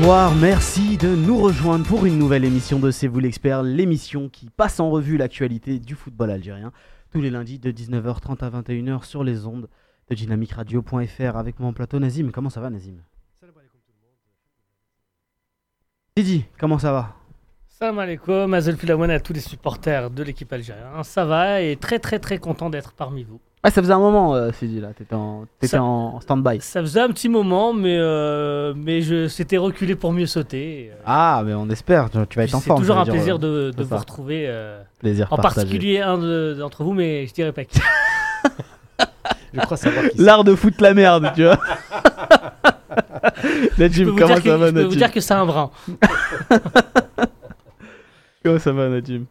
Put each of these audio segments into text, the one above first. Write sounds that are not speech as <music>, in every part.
Bonsoir, merci de nous rejoindre pour une nouvelle émission de C'est vous l'expert, l'émission qui passe en revue l'actualité du football algérien tous les lundis de 19h30 à 21h sur les ondes de dynamicradio.fr avec mon plateau Nazim. Comment ça va Nazim? Didi, comment ça va? Salam alaikum, Azel à tous les supporters de l'équipe algérienne. Ça va et très très très content d'être parmi vous. Ah, ça faisait un moment, euh, Sidi, là. T'étais en, t'étais Ça- en stand-by. Ça faisait un petit moment, mais, euh, mais je s'étais reculé pour mieux sauter. Euh, Ah, mais on espère. Tu, tu vas être en C'est forme. toujours ça un veut dire, plaisir euh, de, de c'est vous ça. retrouver, euh, Plaisir en partagé. particulier un de- d'entre vous, mais je dirais pas qui. <laughs> Je crois savoir qui. L'art de foutre la merde, tu vois. <laughs> Je peux Najim, vous, comment dire que, ça va, je peux vous Najim dire que c'est un brin. <laughs> Comment ça va, Najim?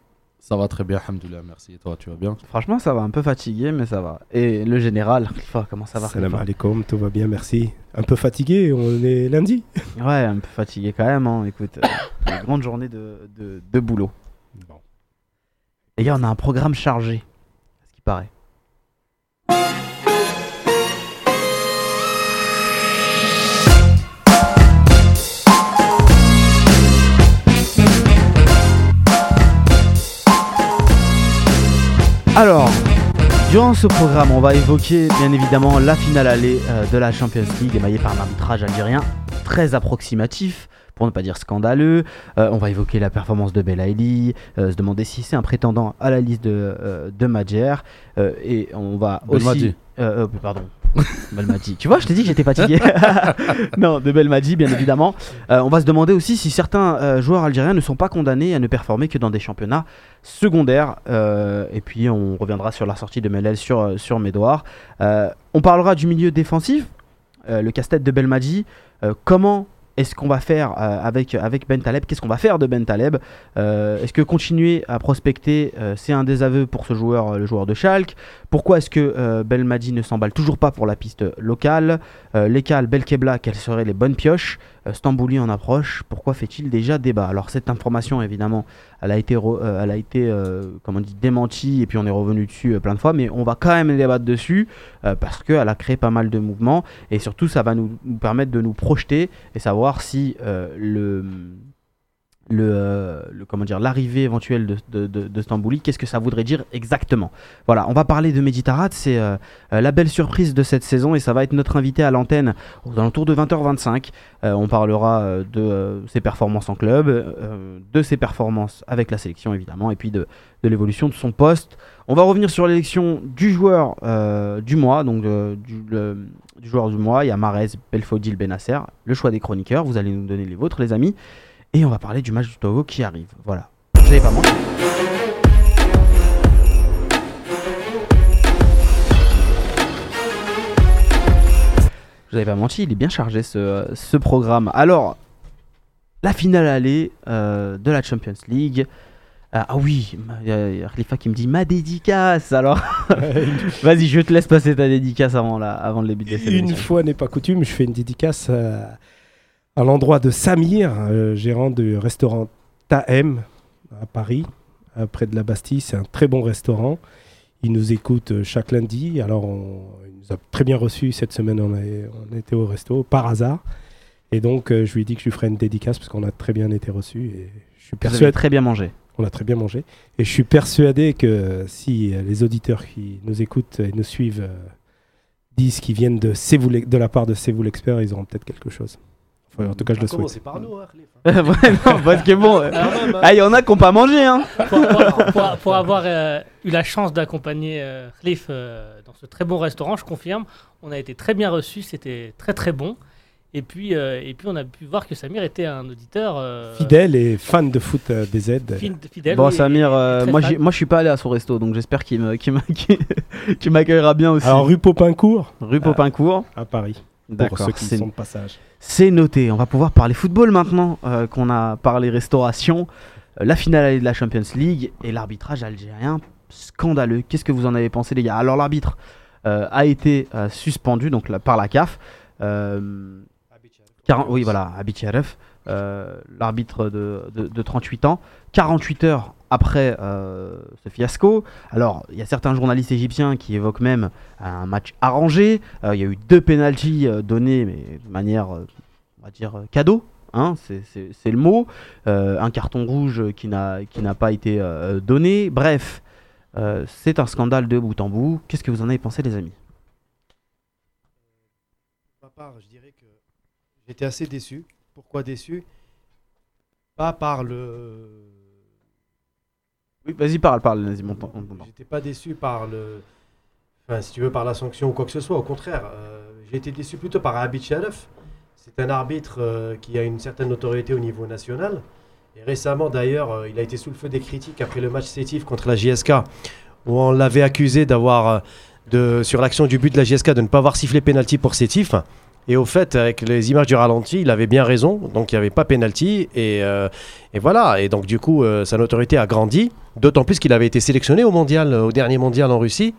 Ça va très bien, alhamdoulilah, merci. Et toi, tu vas bien? Franchement, ça va. Un peu fatigué, mais ça va. Et le général, <laughs> comment ça va Salam alaikum, tout va bien, merci. Un peu fatigué, on est lundi. <laughs> Ouais, un peu fatigué quand même. Hein. Écoute, euh, <coughs> une grande journée de, de, de boulot. Bon. Les gars, on a un programme chargé. Ce qui paraît. Alors, durant ce programme, on va évoquer bien évidemment la finale allée euh, de la Champions League émaillée par un arbitrage algérien très approximatif, pour ne pas dire scandaleux. Euh, on va évoquer la performance de Belaïli, euh, se demander si c'est un prétendant à la liste de, euh, de Madjer. et on va aussi. Pardon. <laughs> Belmadi. Tu vois, je t'ai dit que j'étais fatigué. <laughs> non, de Belmadi, bien évidemment. Euh, on va se demander aussi si certains euh, joueurs algériens ne sont pas condamnés à ne performer que dans des championnats secondaires. Euh, et puis, on reviendra sur la sortie de Melel sur, sur Médouard. On parlera du milieu défensif, le casse-tête de Belmadi. Comment est-ce qu'on va faire avec, avec Ben Taleb? Qu'est-ce qu'on va faire de Ben Taleb? Euh, Est-ce que continuer à prospecter, euh, c'est un désaveu pour ce joueur, le joueur de Schalke? Pourquoi est-ce que euh, Belmadi ne s'emballe toujours pas pour la piste locale euh, Lekal, Belkebla, quelles seraient les bonnes pioches euh, Stambouli en approche, pourquoi fait-il déjà débat? Alors cette information, évidemment, elle a été, euh, elle a euh, dit, démentie et puis on est revenu dessus plein de fois, mais on va quand même débattre dessus parce qu'elle a créé pas mal de mouvements et surtout ça va nous, permettre de nous projeter et savoir si le le, euh, le- comment dire l'arrivée éventuelle de, Stambouli, qu'est-ce que ça voudrait dire exactement? Voilà, on va parler de Meditarat, c'est euh, euh, la belle surprise de cette saison et ça va être notre invité à l'antenne aux alentours de 20h25. Euh, on parlera de ses performances en club, de ses performances avec la sélection évidemment et puis de, l'évolution de son poste. On va revenir sur l'élection du joueur du mois, donc du joueur du mois. Il y a Marez, Belfodil, Benasser, le choix des chroniqueurs. Vous allez nous donner les vôtres, les amis. Et on va parler du match du Togo qui arrive. Voilà. Vous savez pas moi. Je vous avais pas menti, il est bien chargé ce, ce programme. Alors, la finale allée euh, de la Champions League. Ah, ah oui, il y a- il y a Khalifa qui me dit ma dédicace. Alors, <laughs> vas-y, je te laisse passer ta dédicace avant, la, avant le début de la Une fois n'est pas coutume, je fais une dédicace à, à l'endroit de Samir, euh, gérant du restaurant Tahem à Paris, euh, près de la Bastille. C'est un très bon restaurant. Il nous écoute euh, chaque lundi. Alors, on, il nous a très bien reçus cette semaine. On, est- on était au resto par hasard. Et donc, euh, je lui ai dit que je lui ferais une dédicace parce qu'on a très bien été reçus. Et je suis Vous avez persuadé. très bien mangé. On a très bien mangé. Et je suis persuadé que si les auditeurs qui nous écoutent et nous suivent disent qu'ils viennent de, de la part de C'est vous l'expert, ils auront peut-être quelque chose. En tout cas, je le souhaite. Commencez par nous, hein, Khalifa. <laughs> ouais, non, parce que bon. euh, Ah, il y en a qui n'ont pas mangé, hein. <laughs> pour, pour- pour- pour avoir euh, eu la chance d'accompagner euh, Khalif euh, dans ce très bon restaurant, je confirme, on a été très bien reçus, c'était très très bon. Et puis, euh, et puis on a pu voir que Samir était un auditeur euh, Fidèle et fan de foot euh, BZ. fidèle. Bon, oui, Samir, et euh, moi, moi je suis pas allé à son resto, donc j'espère qu'il me- qu'il me- qu'il- <laughs> qu'il m'accueillera bien aussi. Alors, rue Popincourt, Rue Popincourt. à Paris. Pour D'accord, ceux qui c'est sont de passage. c'est noté. On va pouvoir parler football maintenant euh, qu'on a parlé restauration. Euh, la finale de la Champions League et l'arbitrage algérien scandaleux. Qu'est-ce que vous en avez pensé, les gars? Alors, l'arbitre euh, a été suspendu donc, par la CAF. Euh, 40 oui, voilà, Abicharef, l'arbitre de, de- de 38 ans. 48 heures après euh, ce fiasco. Alors, il y a certains journalistes égyptiens qui évoquent même un match arrangé. Euh, Il y a eu deux pénalties euh, donnés, mais de manière, euh, on va dire, euh, cadeau. hein, c'est- le mot. Euh, un carton rouge qui n'a pas été euh, donné. Bref, euh, c'est un scandale de bout en bout. Qu'est-ce que vous en avez pensé, les amis? Je dirais que j'étais assez déçu. Pourquoi déçu? Pas par le. Oui, vas-y, parle, parle, t'entend. J'étais pas déçu par le. Enfin, si tu veux, par la sanction ou quoi que ce soit. Au contraire, euh, j'ai été déçu plutôt par Abid Sharaf. C'est un arbitre euh, qui a une certaine notoriété au niveau national. Et récemment, d'ailleurs, euh, il a été sous le feu des critiques après le match sétif contre la JSK, où on l'avait accusé d'avoir, euh, sur l'action du but de la JSK, de ne pas avoir sifflé pénalty pour sétif. Et au fait, avec les images du ralenti, il avait bien raison. Donc il n'y avait pas pénalty. Et, euh, et voilà. Et donc du coup, euh, sa notoriété a grandi. D'autant plus qu'il avait été sélectionné au mondial, au dernier mondial en Russie,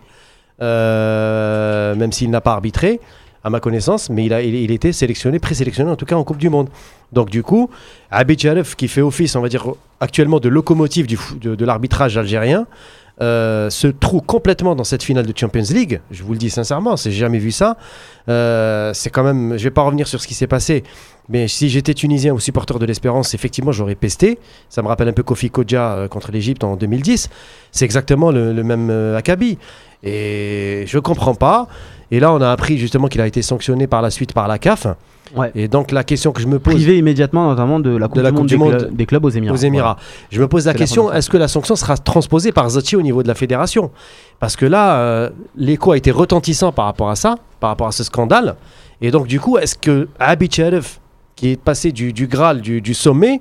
euh, même s'il n'a pas arbitré, à ma connaissance, mais il a, il, était sélectionné, présélectionné en tout cas en Coupe du Monde. Donc du coup, Abid Jalef, qui fait office, on va dire actuellement de locomotive de l'arbitrage algérien, euh, se trouve complètement dans cette finale de Champions League. Je vous le dis sincèrement, c'est jamais vu ça. Euh, c'est quand même, je vais pas revenir sur ce qui s'est passé, mais si j'étais tunisien ou supporter de l'Espérance, effectivement, j'aurais pesté. Ça me rappelle un peu Kofi Kodja euh, contre l'Égypte en 2010. C'est exactement le, le même euh, acabit. Et je comprends pas. Et là, on a appris justement qu'il a été sanctionné par la suite par la CAF. Ouais. Et donc la question que je me pose Privé immédiatement, notamment de la Coupe, la du, Coupe monde du des, clubs aux Émirats. aux Émirats. Je me pose la question est-ce que la sanction sera transposée par Zoti au niveau de la fédération? Parce que là, euh, l'écho a été retentissant par rapport à ça, par rapport à ce scandale. Et donc, du coup, est-ce que Sharif, qui est passé du, du Graal, du, du sommet,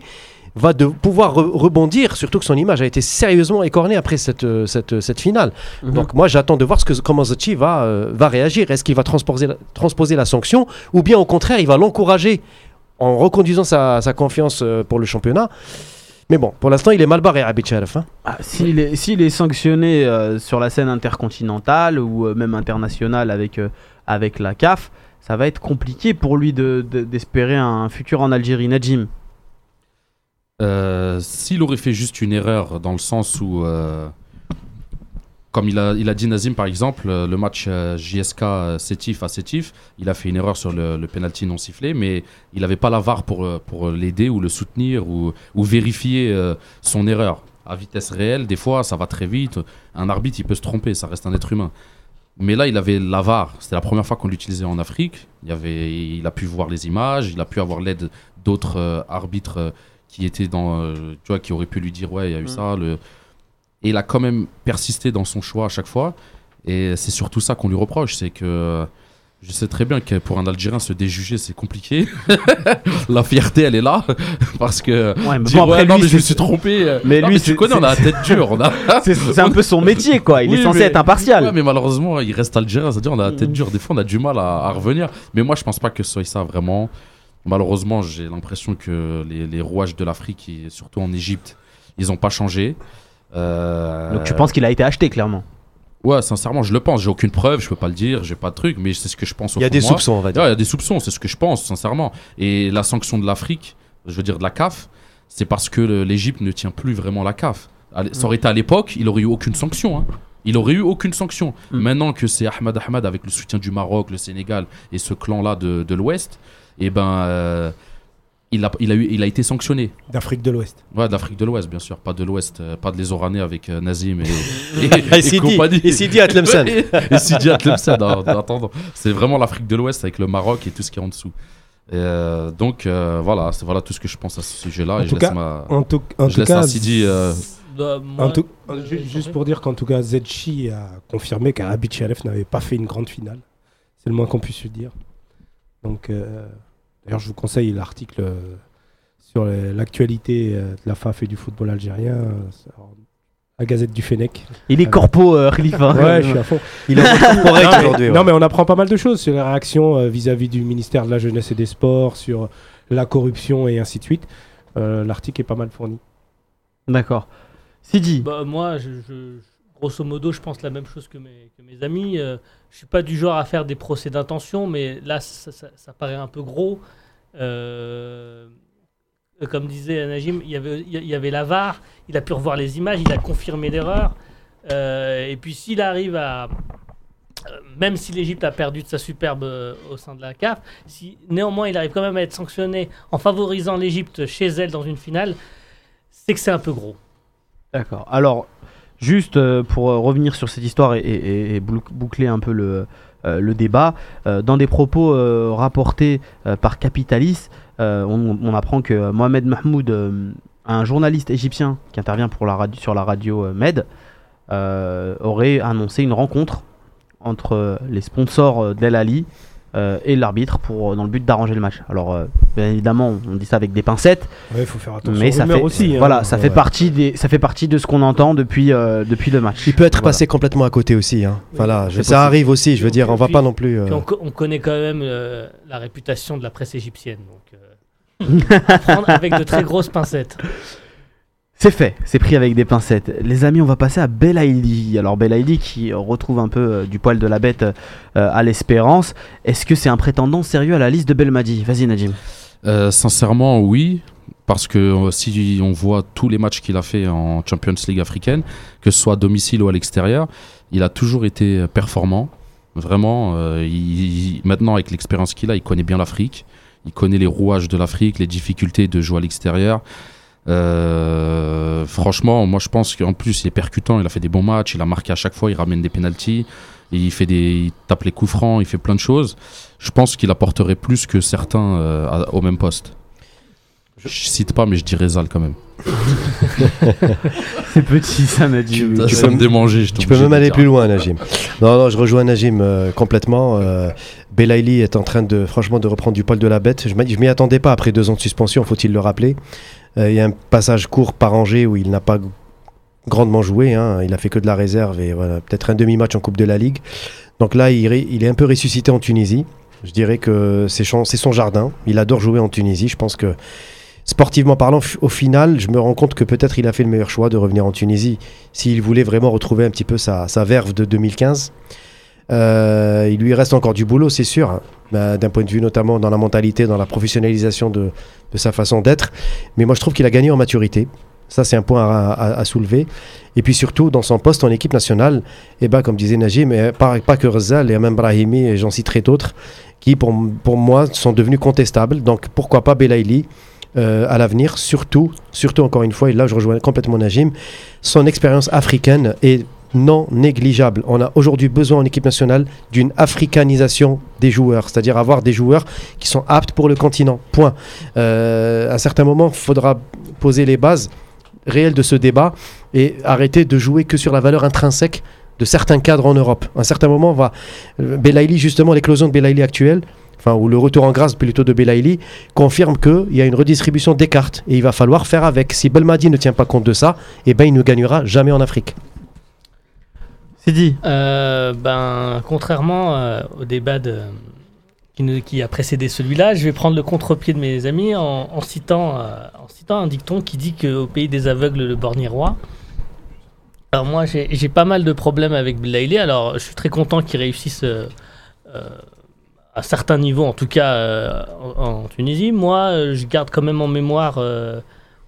va de pouvoir re- rebondir, surtout que son image a été sérieusement écornée après cette, euh, cette, cette finale. Mhm. Donc moi j'attends de voir ce que, comment Zoti va, euh, va réagir. Est-ce qu'il va transposer la, transposer la sanction ou bien au contraire il va l'encourager en reconduisant sa, sa confiance euh, pour le championnat Mais bon, pour l'instant il est mal barré Abid Sharaf, hein. Ah, S'il est, est sanctionné euh, sur la scène intercontinentale ou euh, même internationale avec, euh, avec la CAF, ça va être compliqué pour lui de- de- d'espérer un futur en Algérie. Najim, Euh, S'il aurait fait juste une erreur dans le sens où, euh, comme il a, il a dit Nazim par exemple, euh, le match JSK Sétif à Sétif, il a fait une erreur sur le, penalty non sifflé, mais il n'avait pas la VAR pour, pour l'aider ou le soutenir ou, vérifier son erreur. À vitesse réelle, des fois ça va très vite. Un arbitre il peut se tromper, ça reste un être humain. Mais là, il avait la VAR. C'était la première fois qu'on l'utilisait en Afrique. Il, avait, il a pu voir les images, il a pu avoir l'aide d'autres arbitres qui étaient dans, euh, tu vois, qui auraient pu lui dire ouais, il y a eu ça. Le... Et il a quand même persisté dans son choix à chaque fois. Et c'est surtout ça qu'on lui reproche, c'est que je sais très bien que pour un Algérien se déjuger c'est compliqué. <laughs> la fierté elle est là <laughs> parce que Ouais, mais dire, bon, après, ouais, non, lui, mais je me c'est- suis trompé. euh, Mais non, lui, mais tu connais, on a la tête dure. On a... <laughs> c'est un peu son métier, quoi. Il est censé mais- être impartial. Ouais, mais malheureusement, il reste algérien, c'est-à-dire on a la tête Mm. dure. Des fois, on a du mal à, à revenir. Mais moi, je pense pas que ce soit ça vraiment. Malheureusement, j'ai l'impression que les, les rouages de l'Afrique, et surtout en Égypte, ils n'ont pas changé. Euh, Donc tu penses qu'il a été acheté, clairement Ouais, sincèrement, je le pense. J'ai aucune preuve, je peux pas le dire, j'ai pas de truc, mais c'est ce que je pense au Il y a fond des moi. soupçons, on va dire. il y a des soupçons, c'est ce que je pense, sincèrement. Et la sanction de l'Afrique, je veux dire de la CAF, c'est parce que l'Égypte ne tient plus vraiment la CAF. Ça aurait été à l'époque, il aurait eu aucune sanction. hein. Il aurait eu aucune sanction. Mm. Maintenant que c'est Ahmad Ahmad avec le soutien du Maroc, le Sénégal et ce clan-là de, de l'Ouest, et ben, euh, il, a, il, a eu, il a été sanctionné. d'Afrique de l'Ouest. Ouais, d'Afrique de l'Ouest, bien sûr, pas de l'Ouest, euh, pas de les Oranais avec euh, Nazim et, <laughs> et, Et et Sidi, compagnie. et Sidi Atlemsen. <laughs> et, Sidi Atlemsen. C'est vraiment l'Afrique de l'Ouest avec le Maroc et tout ce qui est en dessous. Et, euh, donc euh, voilà, c'est voilà tout ce que je pense à ce sujet-là. En je tout laisse, cas, ma... En tout, en je tout laisse cas, à Sidi. euh, Bah, en tout- juste pour dire qu'en tout cas, Zetchi a confirmé qu'Abid Sharif n'avait pas fait une grande finale. C'est le moins qu'on puisse lui dire. Donc, euh, d'ailleurs, je vous conseille l'article euh, sur l'actualité euh, de la FAF et du football algérien. euh, La Gazette du Fennec. Il est corpo, euh, Khalifa. Ouais, je suis à fond. Il est <laughs> corporate non, mais, aujourd'hui. ouais. non, mais on apprend pas mal de choses sur les réactions euh, vis-à-vis du ministère de la Jeunesse et des Sports, sur la corruption et ainsi de suite. Euh, L'article est pas mal fourni. D'accord. Sidi, Bah, moi, je, je- grosso modo, je pense la même chose que mes, amis. Euh, je suis pas du genre à faire des procès d'intention, mais là, ça, paraît un peu gros. Euh, comme disait Najim, il y avait, il y avait la VAR, il a pu revoir les images, il a confirmé l'erreur. Euh, et puis s'il arrive à, euh, même si l'Égypte a perdu de sa superbe au sein de la CAF, si néanmoins il arrive quand même à être sanctionné en favorisant l'Égypte chez elle dans une finale, c'est que c'est un peu gros. D'accord. Alors, juste euh, pour euh, revenir sur cette histoire et, et- et bouc- boucler un peu le, euh, débat, dans des propos rapportés par Capitalis, on, apprend que Mohamed Mahmoud, un journaliste égyptien qui intervient sur la radio Med, aurait annoncé une rencontre entre les sponsors d'El Ali euh, et l'arbitre pour dans le but d'arranger le match. Alors, euh, bien évidemment, on dit ça avec des pincettes. Il faut faire attention Mais ça fait, aussi. hein. voilà, ça fait Ouais. partie des, ça fait partie de ce qu'on entend depuis, euh, depuis le match. Il peut être Voilà. passé complètement à côté aussi. Hein. Voilà, je- ça arrive aussi. Je veux dire, on va Puis- pas non plus. euh, on, co- on connaît quand même euh, la réputation de la presse égyptienne. Donc, euh, <laughs> à prendre avec de très grosses pincettes. C'est fait, c'est pris avec des pincettes. Les amis, on va passer à Belaïli. Alors Belaïli qui retrouve un peu euh, du poil de la bête euh, à l'espérance. Est-ce que c'est un prétendant sérieux à la liste de Belmadi? Vas-y Najim. Euh, sincèrement, oui. Parce que si on voit tous les matchs qu'il a fait en Champions League africaine, que ce soit à domicile ou à l'extérieur, il a toujours été performant. Vraiment, maintenant avec l'expérience qu'il a, il connaît bien l'Afrique. Il connaît les rouages de l'Afrique, les difficultés de jouer à l'extérieur. Euh, franchement, moi je pense qu'en plus il est percutant, il a fait des bons matchs, il a marqué à chaque fois, il ramène des pénalties, il fait des, il tape les coups francs, il fait plein de choses. Je pense qu'il apporterait plus que certains euh, à- au même poste. Je cite pas, mais je dirais Zal quand même. <laughs> C'est petit ça Najim. Tu peux me démangeait. je Tu peux même aller plus loin, Najim. Non, non, je rejoins Najim euh, complètement. Euh, Belaïli est en train de, franchement, de reprendre du poil de la bête. Je je m'y attendais pas après deux ans de suspension, faut-il le rappeler. Euh, Il y a un passage court par Angers où il n'a pas grandement joué. hein. Il a fait que de la réserve et voilà, peut-être un demi-match en Coupe de la Ligue. Donc là, il, est un peu ressuscité en Tunisie. Je dirais que c'est son, jardin. Il adore jouer en Tunisie. Je pense que sportivement parlant, au final, je me rends compte que peut-être il a fait le meilleur choix de revenir en Tunisie s'il voulait vraiment retrouver un petit peu sa verve de 2015. Euh, il lui reste encore du boulot, c'est sûr, hein. Bah, d'un point de vue notamment dans la mentalité, dans la professionnalisation de, sa façon d'être. Mais moi, je trouve qu'il a gagné en maturité. Ça, c'est un point à, soulever. Et puis surtout, dans son poste en équipe nationale, et ben, comme disait Najim, et pas, pas que Rezal, et même Brahimi, et j'en citerai d'autres, qui pour, pour moi sont devenus contestables. Donc pourquoi pas Belaïli euh, à l'avenir, surtout, surtout encore une fois, et là je rejoins complètement Najim, son expérience africaine est non négligeable. On a aujourd'hui besoin en équipe nationale d'une africanisation des joueurs, c'est-à-dire avoir des joueurs qui sont aptes pour le continent. Point. Euh, à un certain moment, il faudra poser les bases réelles de ce débat et arrêter de jouer que sur la valeur intrinsèque de certains cadres en Europe. À un certain moment, on euh, Belaïli justement l'éclosion de Belaïli actuelle, enfin ou le retour en grâce plutôt de Belaïli confirme qu'il y a une redistribution des cartes et il va falloir faire avec. Si Belmadi ne tient pas compte de ça, eh ben il ne gagnera jamais en Afrique. C'est dit. Euh, ben, contrairement euh, au débat qui, a précédé celui-là, je vais prendre le contre-pied de mes amis en, citant, euh, en citant un dicton qui dit qu'au pays des aveugles, le borgne roi. Alors moi, j'ai pas mal de problèmes avec Blailey. Alors, je suis très content qu'il réussisse à certains niveaux, en tout cas en, Tunisie. Moi, je garde quand même en mémoire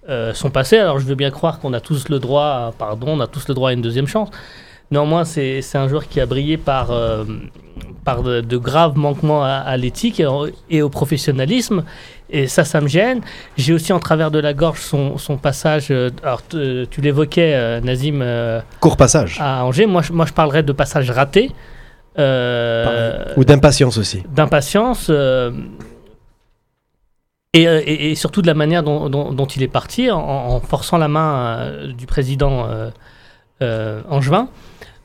son passé. Alors, je veux bien croire qu'on a tous le droit, pardon, on a tous le droit à une deuxième chance. Néanmoins, c'est un joueur qui a brillé par, euh, par de, de graves manquements à, à l'éthique et, au- et au professionnalisme. Et ça, ça me gêne. J'ai aussi en travers de la gorge son, son passage. euh, alors, t- tu l'évoquais, euh, Nazim, euh, Court passage. à Angers. Moi, je, moi, je parlerais de passage raté. euh, Ou d'impatience aussi. d'impatience euh, et, euh, et- et surtout de la manière dont, dont- dont il est parti en, en forçant la main euh, du président euh, euh, Angevin.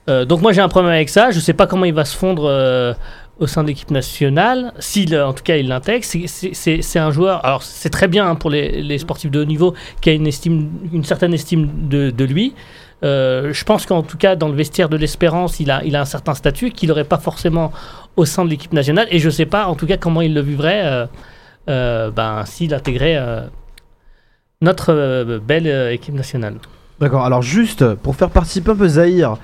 Euh, donc moi j'ai un problème avec ça. Je ne sais pas comment il va se fondre euh, au sein de l'équipe nationale. S'il, euh, en tout cas, il l'intègre, c'est- un joueur. Alors c'est très bien hein, pour les, sportifs de haut niveau qui a une estime, une certaine estime de, lui. Je pense qu'en tout cas, dans le vestiaire de l'Espérance, il a, il a un certain statut qu'il n'aurait pas forcément au sein de l'équipe nationale. Et je ne sais pas, en tout cas, comment il le vivrait ben, s'il intégrait notre belle équipe nationale. D'accord, alors juste pour faire participer un peu Zahir,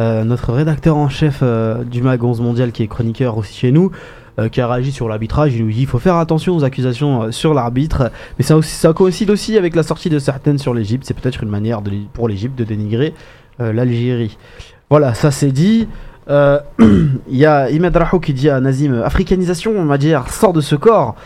euh, notre rédacteur en chef euh, du Mag 11 Mondial qui est chroniqueur aussi chez nous, euh, qui a réagi sur l'arbitrage, il nous dit il faut faire attention aux accusations euh, sur l'arbitre, mais ça, coïncide aussi avec la sortie de certaines sur l'Égypte, c'est peut-être une manière pour l'Égypte de dénigrer l'Algérie. Voilà, ça c'est dit. <clears throat> Il y a Imed Rahou qui dit à Nazim Africanisation, Madjer, sort de ce corps.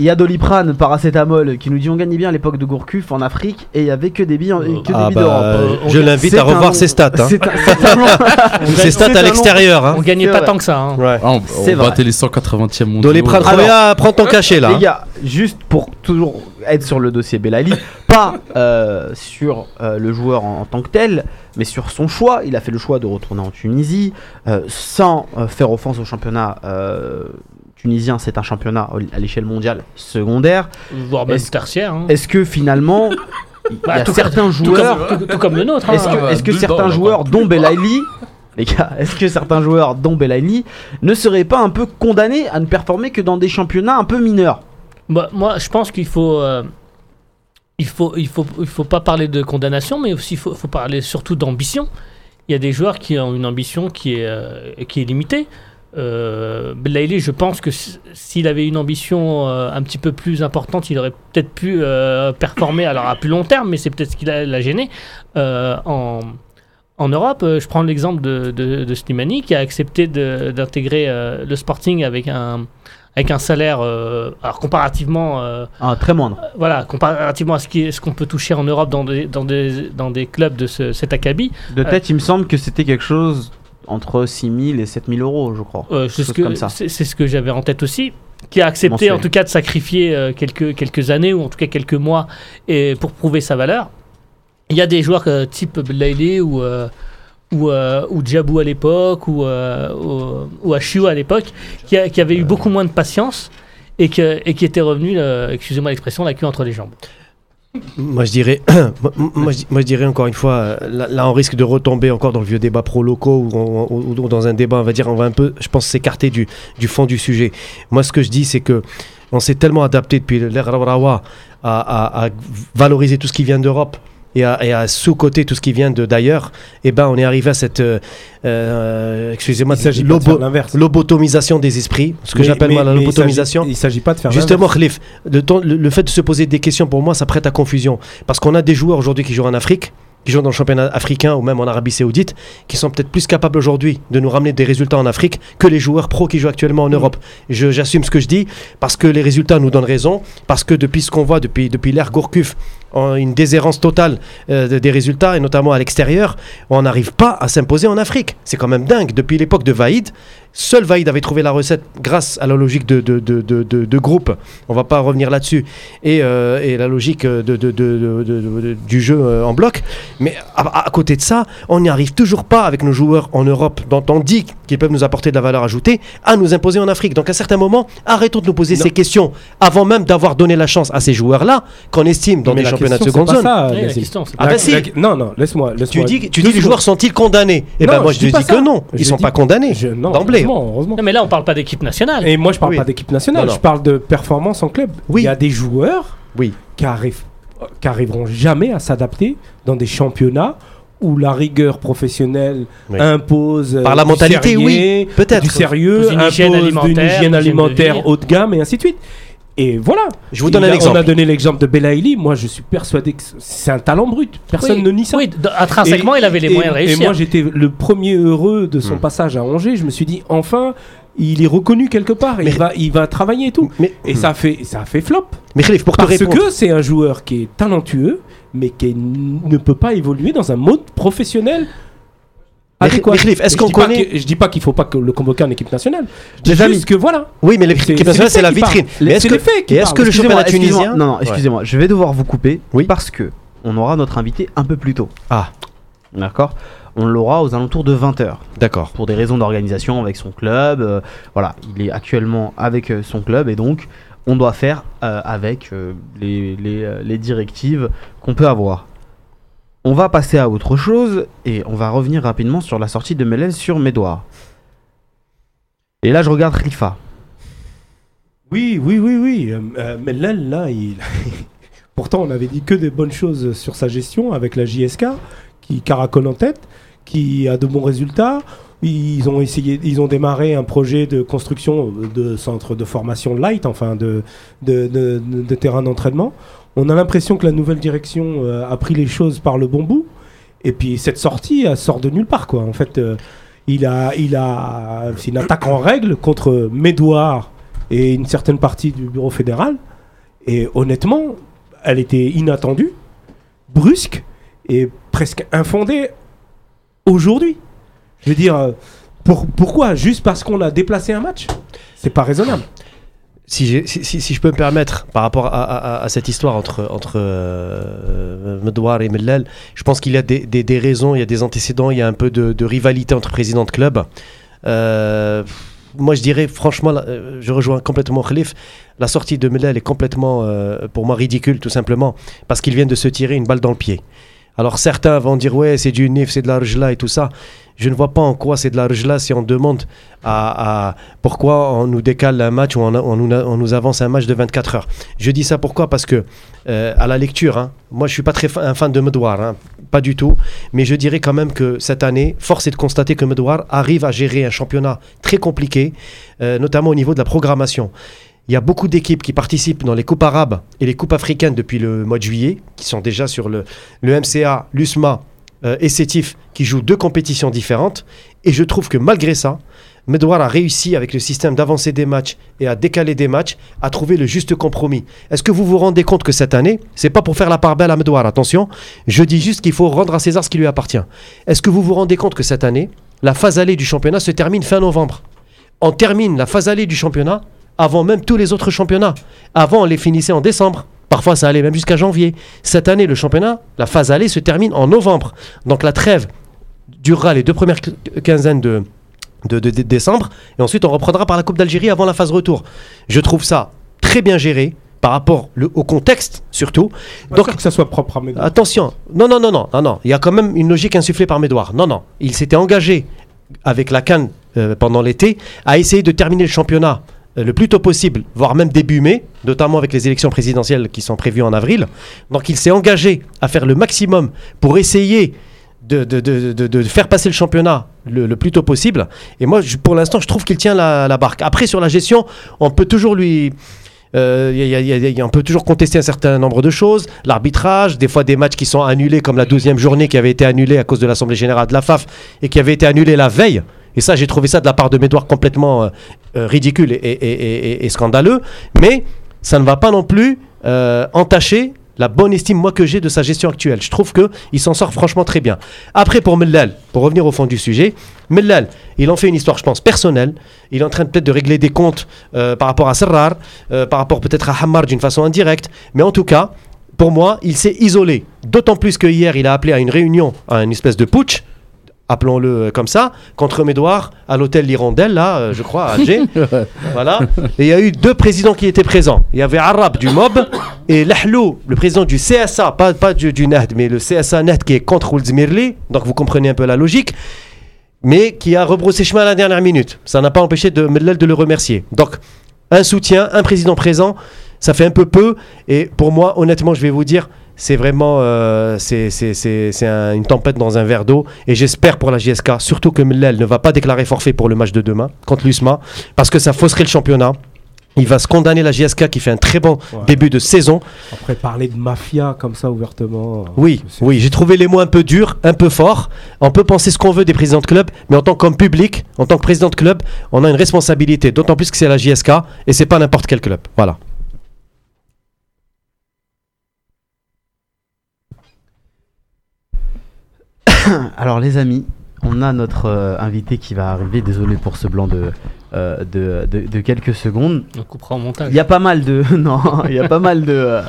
Il y a Doliprane, paracétamol, qui nous dit on gagnait bien à l'époque de Gourcuff en Afrique et il y avait que des billes, en- que des Ah billes bah, d'Europe. je l'invite à revoir un- ses stats. hein. C'est un, c'est un long- <laughs> Ses stats à l'extérieur. hein. On gagnait C'est pas vrai. tant que ça. hein. Ouais. Ah, on C'est on vrai. battait les 180e mondiaux. Doliprane, Alors- Roya, prends ton cachet là. Les hein. gars, juste pour toujours être sur le dossier Belali, pas euh, sur euh, le joueur en, en tant que tel, mais sur son choix. Il a fait le choix de retourner en Tunisie, euh, sans euh, faire offense au championnat euh, tunisien. C'est un championnat à l'échelle mondiale secondaire. Voire même Est-ce- tertiaire. hein. Est-ce que finalement, <laughs> il y Bah, a tout certains joueurs, comme, tout- tout comme le nôtre. hein. est-ce que, Ah, que dedans, certains joueurs, dont Belaïli, les gars, est-ce que certains joueurs, dont Belaïli, ne seraient pas un peu condamnés à ne performer que dans des championnats un peu mineurs? Bah, moi, je pense qu'il faut, euh, il faut, il faut, il faut pas parler de condamnation, mais aussi il faut, faut parler surtout d'ambition. Il y a des joueurs qui ont une ambition qui est, euh, qui est limitée. Euh, Belaïli, je pense que s'il avait une ambition euh, un petit peu plus importante, il aurait peut-être pu euh, performer, alors à plus long terme, mais c'est peut-être ce qui l'a gêné euh, en, en Europe. Je prends l'exemple de, de, de Slimani qui a accepté d'intégrer le Sporting avec un, avec un salaire, euh, alors comparativement, euh, Ah, Très moindre. voilà, comparativement à ce est- ce qu'on peut toucher en Europe dans des, dans des, dans des clubs de ce, cet acabit. De tête, il me semble que c'était quelque chose entre 6000 et 7000 euros, je crois. Euh, c'est ce que c'est ce j'avais en tête aussi qui a accepté Mensuel. en tout cas de sacrifier euh, quelques quelques années ou en tout cas quelques mois et pour prouver sa valeur. Il y a des joueurs euh, type Blailey ou ou, ou Djabou à l'époque ou ou, à l'époque qui, a- qui avaient eu beaucoup moins de patience et, que, et qui étaient revenus, excusez-moi l'expression, la queue entre les jambes. Moi je dirais, <clears throat> moi, je, dirais encore une fois, euh, là, on risque de retomber encore dans le vieux débat pro locaux ou, dans un débat, on va dire, on va un peu, je pense, s'écarter du, fond du sujet. Moi ce que je dis c'est que on s'est tellement adapté depuis l'ère Rawrawa à, à- à valoriser tout ce qui vient d'Europe. Et à, sous-coter tout ce qui vient de d'ailleurs, et ben on est arrivé à cette, euh, euh, excusez-moi, Il s'agit pas de lobo- l'inverse. lobotomisation des esprits, ce que j'appelle la mais il lobotomisation. s'agit- pas de faire Justement. Khalif, le- le fait de se poser des questions, pour moi, ça prête à confusion. Parce qu'on a des joueurs aujourd'hui qui jouent en Afrique, qui jouent dans le championnat africain ou même en Arabie Saoudite, qui sont peut-être plus capables aujourd'hui de nous ramener des résultats en Afrique que les joueurs pros qui jouent actuellement en Europe. Je- J'assume ce que je dis, parce que les résultats nous donnent raison, parce que depuis ce qu'on voit, depuis, depuis l'ère Gourcuff, en une déshérence totale euh, de- des résultats, et notamment à l'extérieur, on n'arrive pas à s'imposer en Afrique. C'est quand même dingue. Depuis l'époque de Vaïd, seul Vaïd avait trouvé la recette grâce à la logique de, de, de, de, de- de groupe. On va pas revenir là-dessus. Et, euh, et la logique de, de, de- de- de- de- du jeu euh, en bloc. Mais à, à côté de ça, on n'y arrive toujours pas avec nos joueurs en Europe, dont on dit qu'ils peuvent nous apporter de la valeur ajoutée, à nous imposer en Afrique. Donc à certains moments, arrêtons de nous poser Non. ces questions avant même d'avoir donné la chance à ces joueurs-là, qu'on estime dans des la championnats de seconde zone. pas ça, Oui, la Nazim. question, c'est Ah La- si. la- Non, non, laisse-moi. Tu laisse-moi dis, tu dis les joueurs sont-ils condamnés? Eh ben moi je je, dis dis que non, ils Je sont dis- pas condamnés d'emblée. Heureusement, heureusement. Non, mais là, on parle pas d'équipe nationale. Et moi, je parle Oui. pas d'équipe nationale, Non, non. je parle de performance en club. Oui. Il y a des joueurs Oui. qui, arrivent, qui arriveront jamais à s'adapter dans des championnats où la rigueur professionnelle Oui. impose euh, Par la du mentalité, sérieux, oui, peut-être. du sérieux, Dans une impose hygiène d'une alimentaire, hygiène haut de gamme et ainsi de suite. Et voilà. Je vous donne Il un a- exemple. On a donné l'exemple de Belaïli. Moi, je suis persuadé que c'est un talent brut. Personne Oui, ne nie ça. Oui, intrinsèquement, Et- il avait les et- moyens de Et réussir. moi, j'étais le premier heureux de son Hmm. passage à Angers. Je me suis dit, enfin, il est reconnu quelque part. Mais- il, va, il va travailler et tout. Mais, Et ça a fait, ça a fait flop. mais Khalif, pour te Parce répondre, que c'est un joueur qui est talentueux, mais qui ne peut pas évoluer dans un mode professionnel. Mais- adéquat. mais Khalif, est-ce qu'on dis pas connaît- que- Je dis pas qu'il faut pas que le convoquer en équipe nationale. Je dis juste que voilà. oui, mais l'équipe nationale c'est la vitrine. Mais est-ce C'est que, est-ce que le championnat tunisien Non, non, excusez-moi, je vais devoir vous couper parce que on aura notre invité un peu plus tôt. Ah. D'accord? On l'aura aux alentours de 20h D'accord. pour des raisons d'organisation avec son club. euh, voilà, il est actuellement avec euh, son club et donc on doit faire euh, avec euh, les, les, les directives qu'on peut avoir. On va passer à autre chose et on va revenir rapidement sur la sortie de Melel sur Médoire. Et là, je regarde Rifa. Oui, oui, oui, oui. euh, euh, là, <laughs> pourtant, on avait dit que des bonnes choses sur sa gestion avec la JSK, qui caracole en tête, qui a de bons résultats. Ils ont essayé, ils ont démarré un projet de construction de centre de formation light, enfin de, de terrain d'entraînement. On a l'impression que la nouvelle direction euh, a pris les choses par le bon bout Et puis cette sortie, sort de nulle part, quoi. En fait, euh, il a, il a, une attaque en règle contre Médouard et une certaine partie du bureau fédéral. Et honnêtement, elle était inattendue, brusque et presque infondée aujourd'hui. Je veux dire, euh, pour, pourquoi? Juste parce qu'on a déplacé un match? C'est pas raisonnable. Si, je peux me permettre, par rapport à, cette histoire entre, entre euh, Medouar et Mellel, je pense qu'il y a des, raisons, il y a des antécédents, il y a un peu de, rivalité entre présidents de club. Euh, moi, je dirais, franchement, euh, je rejoins complètement Khalif. La sortie de Mellel est complètement, euh, pour moi, ridicule, tout simplement, parce qu'ils viennent de se tirer une balle dans le pied. Alors certains vont dire ouais c'est du nif, c'est de la rejla et tout ça. Je ne vois pas en quoi c'est de la rejla si on demande à, à- pourquoi on nous décale un match ou on, nous, on nous avance un match de 24 heures. Je dis ça pourquoi? Parce que euh, à la lecture, hein, moi je suis pas très un fan de Medouar, hein, pas du tout, mais je dirais quand même que cette année, force est de constater que Medouar arrive à gérer un championnat très compliqué, euh, notamment au niveau de la programmation. Il y a beaucoup d'équipes qui participent dans les coupes arabes et les coupes africaines depuis le mois de juillet, qui sont déjà sur le, MCA, l'USMA euh, et Sétif, qui jouent deux compétitions différentes. Et je trouve que malgré ça, Medouar a réussi avec le système d'avancer des matchs et à décaler des matchs, à trouver le juste compromis. Est-ce que vous vous rendez compte que cette année, c'est pas pour faire la part belle à Medouar, attention, je dis juste qu'il faut rendre à César ce qui lui appartient. Est-ce que vous vous rendez compte que cette année, la phase allée du championnat se termine fin novembre? On termine la phase allée du championnat avant même tous les autres championnats. Avant, on les finissait en décembre. Parfois, ça allait même jusqu'à janvier. Cette année, le championnat, la phase allée se termine en novembre. Donc la trêve durera les deux premières qu- quinzaines de, de, de- de décembre. Et ensuite, on reprendra par la Coupe d'Algérie avant la phase retour. Je trouve ça très bien géré par rapport le- au contexte, surtout. Donc que ça soit propre à Médouard. Attention, non, non, non, non, non, non. Il y a quand même une logique insufflée par Médouard. Non, non. Il s'était engagé avec la Cannes euh, pendant l'été à essayer de terminer le championnat le plus tôt possible, voire même début mai, notamment avec les élections présidentielles qui sont prévues en avril. Donc il s'est engagé à faire le maximum pour essayer de, faire passer le championnat le, plus tôt possible. Et moi, pour l'instant, je trouve qu'il tient la, barque. Après, sur la gestion, on peut toujours lui... euh, on peut toujours contester un certain nombre de choses. L'arbitrage, des fois des matchs qui sont annulés, comme la 12e journée qui avait été annulée à cause de l'Assemblée Générale de la FAF et qui avait été annulée la veille. Et ça, j'ai trouvé ça de la part de Médouard complètement euh, euh, ridicule et, scandaleux. Mais ça ne va pas non plus euh, entacher la bonne estime, moi, que j'ai de sa gestion actuelle. Je trouve qu'il s'en sort franchement très bien. Après, pour Mellal, pour revenir au fond du sujet, Mellal, il en fait une histoire, je pense, personnelle. Il est en train peut-être de régler des comptes par rapport à Serrar, par rapport peut-être à Hamar d'une façon indirecte. Mais en tout cas, pour moi, il s'est isolé. D'autant plus que hier, il a appelé à une réunion, à une espèce de putsch, appelons-le euh, comme ça, contre Médouard à l'hôtel L'Hirondelle, là, euh, je crois, à Alger. <laughs> voilà. Et il y a eu deux présidents qui étaient présents. Il y avait Arab du MOB et Lahlou, le président du CSA, pas, pas du, du NAHD, mais le CSA NAHD qui est contre Oulzmirli. Donc vous comprenez un peu la logique. Mais qui a rebroussé chemin à la dernière minute. Ça n'a pas empêché de de le remercier. Donc, un soutien, un président présent, ça fait un peu peu. Et pour moi, honnêtement, je vais vous dire, c'est vraiment euh, c'est c'est- c'est- c'est un- une tempête dans un verre d'eau. Et j'espère pour la JSK, surtout que Mellel ne va pas déclarer forfait pour le match de demain contre l'USMA, parce que ça fausserait le championnat. Il va se condamner la JSK qui fait un très bon Ouais. début de saison. Après, parler de mafia comme ça ouvertement. euh, Oui, oui, j'ai trouvé les mots un peu durs, un peu forts. On peut penser ce qu'on veut des présidents de club, mais en tant qu'homme public, en tant que président de club, on a une responsabilité. D'autant plus que c'est la JSK et c'est pas n'importe quel club. Voilà. <coughs> Alors les amis, on a notre euh, invité qui va arriver. Désolé pour ce blanc de, euh, de, de- de quelques secondes. On coupera au montage. Il y a pas mal de <laughs> non, il y a pas mal de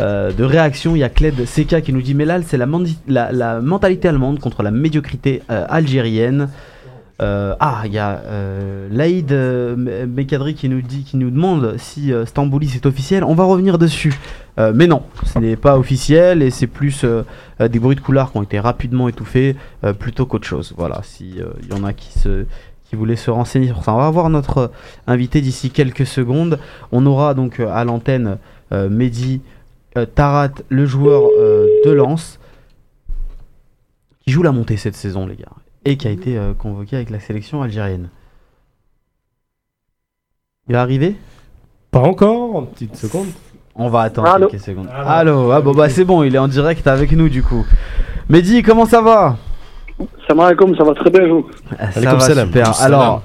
euh, de réactions. Il y a Cled CK qui nous dit mais là c'est la, mandi- la, la mentalité allemande contre la médiocrité algérienne. Euh, ah, il y a euh, Laïd euh, Mekadri qui nous dit, qui nous demande si Stambouli c'est officiel. On va revenir dessus, mais non, ce n'est pas officiel et c'est plus des bruits de couloir qui ont été rapidement étouffés plutôt qu'autre chose. Voilà, si euh, il y en a qui voulaient se renseigner sur ça, on va voir notre invité d'ici quelques secondes. On aura donc à l'antenne Mehdi Tarat, le joueur de Lens, qui joue la montée cette saison, les gars, et qui a été euh, convoqué avec la sélection algérienne. Il va arriver? Pas encore, une petite seconde. On va attendre Allô quelques secondes. Allô, ah, bon, bah c'est bon, il est en direct avec nous du coup. Mehdi, comment ça va? Salam alaikum, ça va très bien vous? Ça Alaikum va salam. super. Salam. Alors,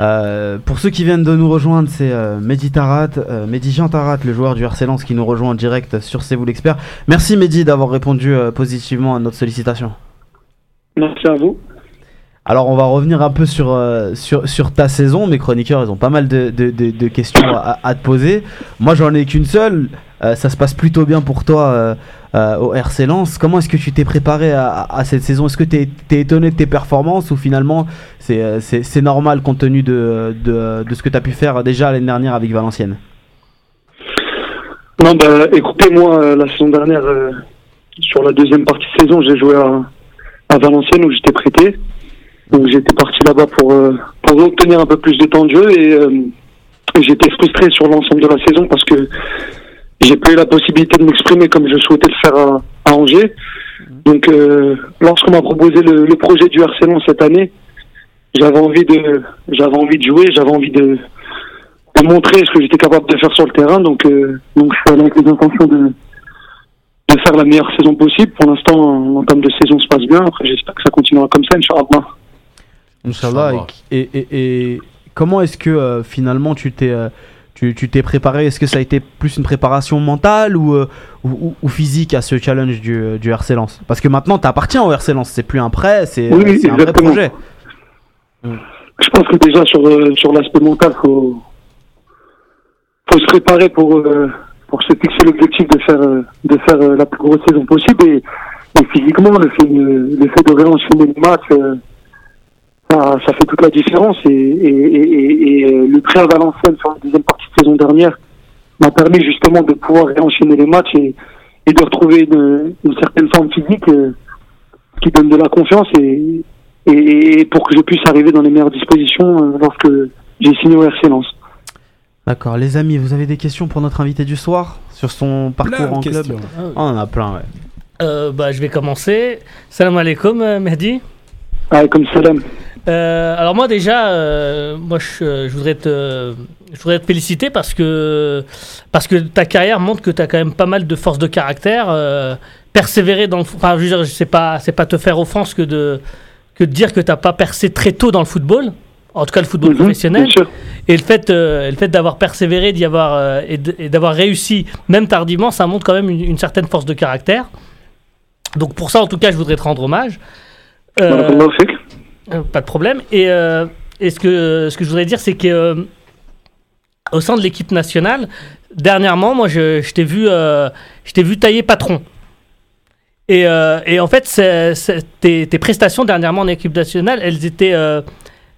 euh, pour ceux qui viennent de nous rejoindre, c'est euh, Mehdi Tarat, euh, Mehdi Jean Tarat, le joueur du RC Lens qui nous rejoint en direct sur C'est vous l'expert. Merci Mehdi d'avoir répondu euh, positivement à notre sollicitation. Merci à vous. Alors on va revenir un peu sur, euh, sur, ta saison. Mes chroniqueurs, ils ont pas mal de, questions à, te poser. Moi, j'en ai qu'une seule. Euh, ça se passe plutôt bien pour toi euh, au RC Lens. Comment est-ce que tu t'es préparé à, cette saison? Est-ce que tu es, étonné de tes performances ou finalement c'est normal compte tenu de, ce que tu as pu faire déjà l'année dernière avec Valenciennes? Non, bah, écoutez, moi, la saison dernière, sur la deuxième partie de saison, j'ai joué à Valenciennes où j'étais prêté. Donc j'étais parti là-bas pour, euh, pour obtenir un peu plus de temps de jeu et, euh, et j'étais frustré sur l'ensemble de la saison parce que j'ai pas eu la possibilité de m'exprimer comme je souhaitais le faire à, à Angers. Donc euh, lorsqu'on m'a proposé le, le projet du RC cette année, j'avais envie de j'avais envie de jouer, j'avais envie de, de montrer ce que j'étais capable de faire sur le terrain. Donc, euh, donc je suis allé avec les intentions de, de faire la meilleure saison possible. Pour l'instant, en termes de saison, se passe bien. Après, j'espère que ça continuera comme ça, Inch'Allah. Inch'Allah. Et, et- et comment est-ce que euh, finalement tu t'es euh, tu tu t'es préparé? Est-ce que ça a été plus une préparation mentale ou, euh, ou, physique à ce challenge du, du RC Lens Parce que maintenant, tu appartiens au RC Lens. C'est plus un prêt, c'est Oui, c'est un vrai projet. Je pense que déjà, sur, sur l'aspect mental, faut, faut se préparer pour, euh, pour se fixer l'objectif de faire, de faire euh, la plus grosse saison possible. Et, et physiquement, le fait, de- le fait de réenchaîner les matchs, euh, ça, ça fait toute la différence. Et, et, et, et, et, euh, le prêt à Valenciennes sur la deuxième partie de saison dernière m'a permis justement de pouvoir réenchaîner les matchs et, et de retrouver une, une certaine forme physique euh, qui donne de la confiance et, et, et pour que je puisse arriver dans les meilleures dispositions euh, lorsque j'ai signé au RC Lens. D'accord, les amis, vous avez des questions pour notre invité du soir sur son parcours Plein en club. Ah oui. Oh, On en a plein, ouais. Euh, bah, je vais commencer. Salam alaikum, Mehdi. Ah, comme salam. Euh, alors moi déjà, euh, moi je, je voudrais te, je voudrais te féliciter parce que parce que ta carrière montre que tu as quand même pas mal de force de caractère, euh, persévérer dans le, enfin je veux dire, c'est pas c'est pas te faire offense que de que de dire que t'as pas percé très tôt dans le football, en tout cas le football Mhm, professionnel. Bien sûr. Et le fait, euh, le fait d'avoir persévéré, d'y avoir euh, et d'avoir réussi, même tardivement, ça montre quand même une, une certaine force de caractère. Donc pour ça, en tout cas, je voudrais te rendre hommage. Euh, pas de problème. Et, euh, ce, que, je voudrais dire, c'est que euh, au sein de l'équipe nationale, dernièrement, moi, je, t'ai vu, euh, vu tailler patron. Et, euh, en fait, tes, prestations dernièrement en équipe nationale, elles étaient, euh,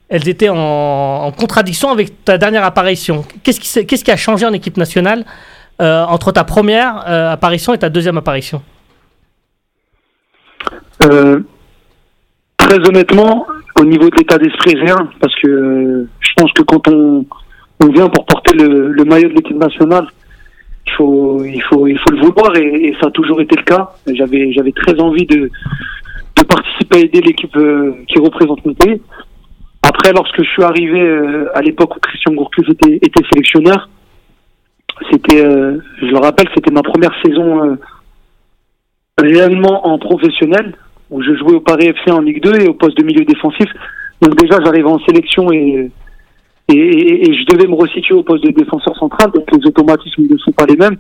elles étaient en, contradiction avec ta dernière apparition. Qu'est-ce qui, a changé en équipe nationale euh, entre ta première euh, apparition et ta deuxième apparition? Euh, très honnêtement, au niveau de l'état d'esprit, rien, parce que euh, je pense que quand on, on vient pour porter le, maillot de l'équipe nationale, il faut, il faut, il faut le vouloir et, ça a toujours été le cas. J'avais, j'avais très envie de, de participer à aider l'équipe euh, qui représente mon pays. Après, lorsque je suis arrivé euh, à l'époque où Christian Gourcuff était, était sélectionneur, c'était, je le rappelle, c'était ma première saison réellement en professionnel, où je jouais au Paris FC en Ligue 2 et au poste de milieu défensif. Donc déjà, j'arrivais en sélection et, et, et- et je devais me resituer au poste de défenseur central, donc les automatismes ne sont pas les mêmes.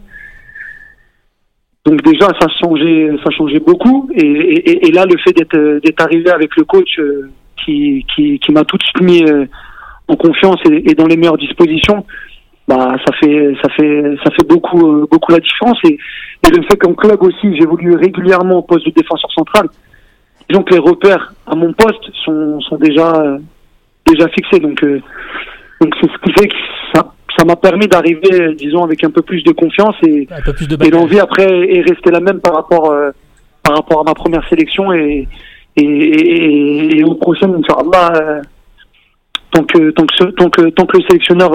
Donc déjà, ça changeait, ça changeait beaucoup. Et, et- là, le fait d'être arrivé avec le coach euh, qui, qui, qui m'a tout de suite mis euh, en confiance et, et dans les meilleures dispositions, bah ça fait ça fait ça fait beaucoup euh, beaucoup la différence. Et, et le fait qu'en club aussi, j'évolue régulièrement au poste de défenseur central. Disons que les repères à mon poste sont, sont déjà euh, déjà fixés. Donc euh, donc c'est ce qui fait que ça ça m'a permis d'arriver, disons, avec un peu plus de confiance et, Un peu plus de et l'envie après est restée la même par rapport euh, par rapport à ma première sélection et et, et, et aux prochaines Inch'Allah tant que tant que ce- tant que tant que le sélectionneur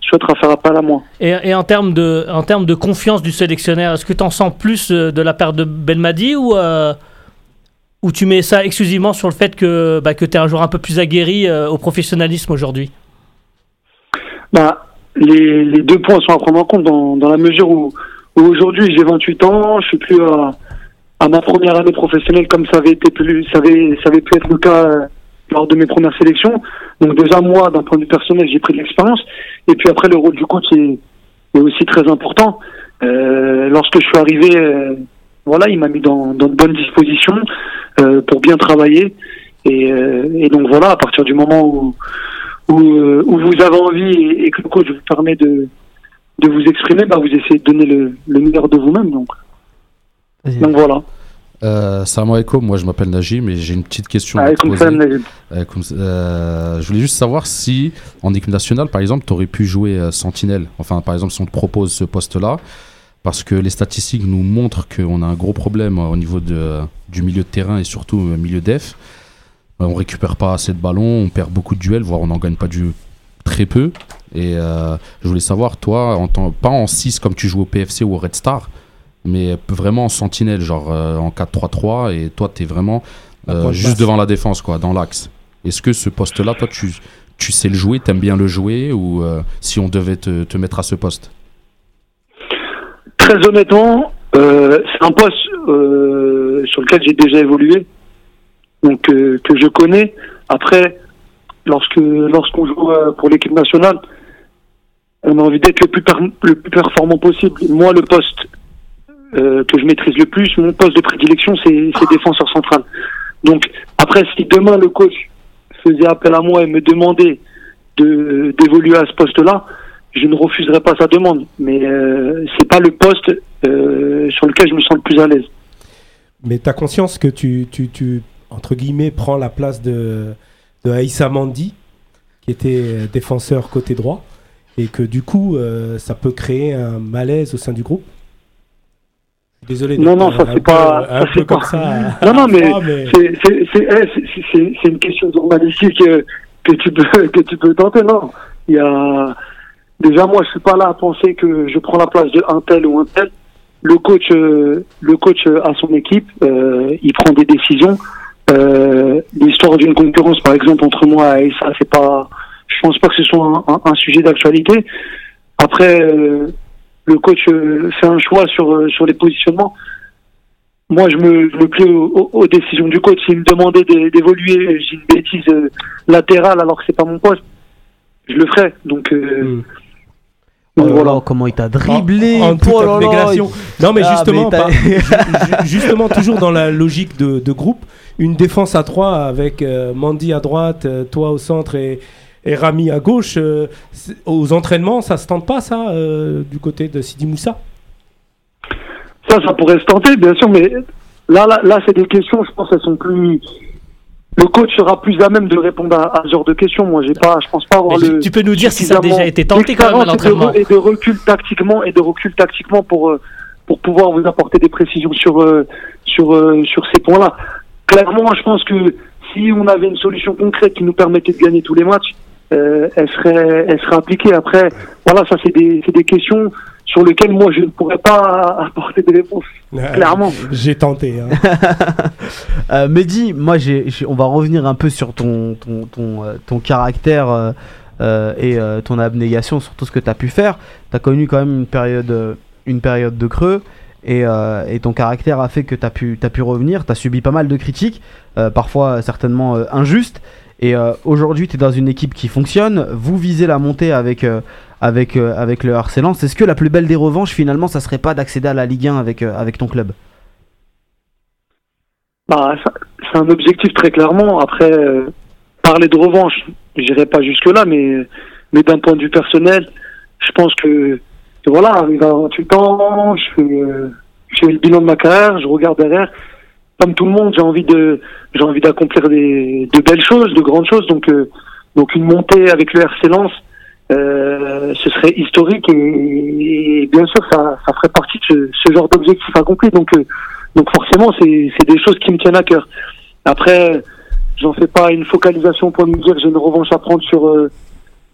souhaitera faire appel à moi. Et, et en termes de, en termes de confiance du sélectionneur, est-ce que tu en sens plus de la part de Belmadi ou, ou tu mets ça exclusivement sur le fait que, bah, que tu es un joueur un peu plus aguerri euh, au professionnalisme aujourd'hui? Bah, les, deux points sont à prendre en compte dans, la mesure où, aujourd'hui j'ai 28 ans, je suis plus à, ma première année professionnelle comme ça avait été plus, ça avait, ça avait pu être le cas euh, lors de mes premières sélections. Donc déjà moi, d'un point de vue personnel, j'ai pris de l'expérience. Et puis après, le rôle du coach est, aussi très important. Euh, lorsque je suis arrivé, voilà, il m'a mis dans, dans de bonnes dispositions euh, pour bien travailler. Et, euh, et donc voilà, à partir du moment où où, euh, où vous avez envie et, et que le coach vous permet de de vous exprimer, bah vous essayez de donner le, le meilleur de vous-même. Donc, donc voilà. Euh, salam alaikum, moi je m'appelle Najim et j'ai une petite question à te comme poser. euh, je voulais juste savoir si en équipe nationale, par exemple, tu aurais pu jouer euh, sentinelle. Enfin, par exemple, si on te propose ce poste-là, parce que les statistiques nous montrent qu'on a un gros problème euh, au niveau de, du milieu de terrain et surtout au milieu def. Euh, on récupère pas assez de ballons, on perd beaucoup de duels, voire on n'en gagne pas du très peu. Et euh, je voulais savoir, toi, en pas en 6 comme tu joues au PFC ou au Red Star, mais vraiment en sentinelle, genre euh, en 4-3-3, et toi, tu es vraiment euh, juste devant la défense, quoi, dans l'axe. Est-ce que ce poste-là, toi, tu, tu sais le jouer, t'aimes bien le jouer, ou euh, si on devait te, te mettre à ce poste? Très honnêtement, euh, c'est un poste euh, sur lequel j'ai déjà évolué, donc euh, que je connais. Après, lorsque lorsqu'on joue pour l'équipe nationale, on a envie d'être le plus le plus performant possible. Moi, le poste que je maîtrise le plus, mon poste de prédilection, c'est défenseur central. Donc après, si demain le coach faisait appel à moi et me demandait de d'évoluer à ce poste-là, je ne refuserai pas sa demande. Mais euh, c'est pas le poste euh, sur lequel je me sens le plus à l'aise. Mais tu as conscience que tu, tu, tu, entre guillemets, prends la place de, de Aïssa Mandi, qui était euh, défenseur côté droit, et que du coup, euh, ça peut créer un malaise au sein du groupe? Désolé. de Non, non, ça, c'est pas- Un peu comme ça. <laughs> Non, non, mais C'est eh, c'est- une question journalistique que tu peux <laughs> que tu peux tenter. Non, il y a déjà moi je suis pas là à penser que je prends la place de un tel ou un tel. Le coach, euh, le coach euh, a son équipe, euh, il prend des décisions. Euh, L'histoire d'une concurrence, par exemple, entre moi et ça, c'est pas. Je pense pas que ce soit un, sujet d'actualité. Après, euh, le coach euh, fait un choix sur euh, sur les positionnements. Moi, je me, je me plie aux, aux- décisions du coach. S'il me demandait d'é- d'évoluer, j'ai une bêtise euh, latérale alors que c'est pas mon poste, je le ferais. Donc, euh, Hmm. Oh là là, comment il t'a dribblé en, en toute oh là là, abnégation. Non, mais Ah, justement, mais par- <laughs> justement, toujours dans la logique de, de groupe, une défense à trois avec euh, Mandy à droite, euh, toi au centre et, et Rami à gauche. euh, aux entraînements, ça se tente pas, ça, euh, du côté de Sidi Moussa? Ça, ça pourrait se tenter, bien sûr, mais là, là, là c'est des questions, je pense, elles sont plus. Le coach sera plus à même de répondre à, à ce genre de questions. Moi, j'ai pas, je pense pas avoir Mais le. tu peux nous dire si ça a déjà été tenté quand même à l'entraînement Et de recul tactiquement et de recul tactiquement pour euh, pour pouvoir vous apporter des précisions sur euh, sur euh, sur ces points-là. Clairement, je pense que si on avait une solution concrète qui nous permettait de gagner tous les matchs, euh, elle serait elle serait appliquée. Après, voilà, ça c'est des c'est des questions sur lesquelles moi je ne pourrais pas <laughs> apporter des réponses. Clairement. J'ai tenté. hein. <laughs> Euh, Mehdi, moi, on va revenir un peu sur ton, ton, ton, euh, ton caractère euh, euh, et euh, ton abnégation sur tout ce que tu as pu faire. Tu as connu quand même une période, une période de creux et, euh, et ton caractère a fait que tu as pu, t'as pu revenir. Tu as subi pas mal de critiques, euh, parfois certainement euh, injustes. Et euh, aujourd'hui, tu es dans une équipe qui fonctionne. Vous visez la montée avec, euh, avec, euh, avec le harcèlement. Est-ce que la plus belle des revanches, finalement, ça serait pas d'accéder à la Ligue 1 avec, euh, avec ton club Bah, c'est un objectif très clairement. Après, euh, parler de revanche, j'irai pas jusque-là, mais, mais d'un point de vue personnel, je pense que, que voilà, arrivé à 28 ans, je fais, le bilan de ma carrière, je regarde derrière. Comme tout le monde, j'ai envie de, j'ai envie d'accomplir des, de belles choses, de grandes choses. Donc, donc une montée avec le RC Lens, euh, ce serait historique et, et bien sûr, ça, ça ferait partie de ce, ce genre d'objectif accompli. Donc, euh, donc forcément, c'est des choses qui me tiennent à cœur. Après, j'en fais pas une focalisation pour me dire j'ai une revanche à prendre sur euh,